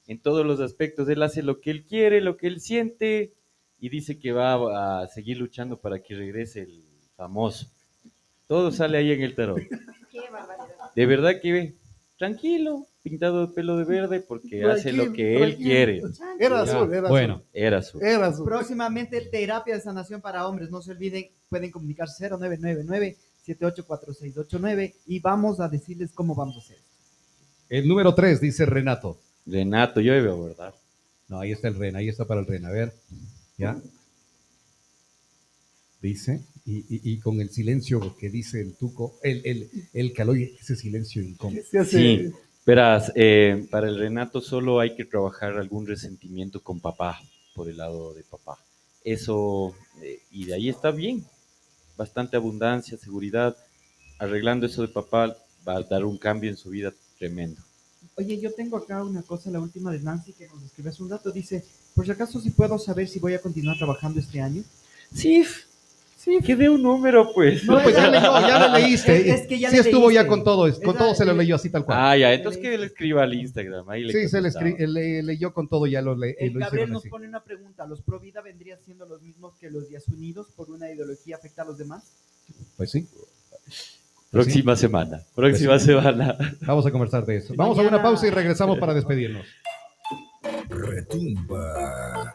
En todos los aspectos, él hace lo que él quiere, lo que él siente y dice que va a seguir luchando para que regrese el famoso. Todo sale ahí en el tarot. Qué barbaridad. De verdad que ve, tranquilo, pintado de pelo de verde porque hace lo que él quiere. Era Ya, azul, era bueno. azul. Era su. Era azul. Próximamente, terapia de sanación para hombres. No se olviden, pueden comunicar 0999-784689 y vamos a decirles cómo vamos a hacer. El número 3, dice Renato. Renato, yo veo, ¿verdad? No, ahí está el Ren, ahí está para el Ren. A ver, ¿ya? Dice, y, y- y con el silencio que dice el Tuco, el, el, el Caloy, ese silencio incómodo. Sí. Verás, eh, para el Renato solo hay que trabajar algún resentimiento con papá, por el lado de papá. Eso, eh, y de ahí está bien. Bastante abundancia, seguridad. Arreglando eso de papá va a dar un cambio en su vida tremendo. Oye, yo tengo acá una cosa, la última de Nancy, que nos escribió hace un rato. Dice, por si acaso, si puedo saber si voy a continuar trabajando este año. Sí, sí, que dé un número, pues. No, pues ya, le, no, ya le leíste. Es- es que ya sí le estuvo ya con todo, con todo se lo leyó así tal cual. Ah, ya, entonces que le escriba al Instagram. Ahí le sí, se le, escri- le- leyó con todo, ya lo, le, El lo Gabriel hicieron nos así. pone una pregunta. ¿Los pro vida vendrían siendo los mismos que los días unidos por una ideología afecta a los demás? Pues sí, Próxima semana. Próxima semana. vamos a conversar de eso. Vamos a una pausa y regresamos para despedirnos. Retumba.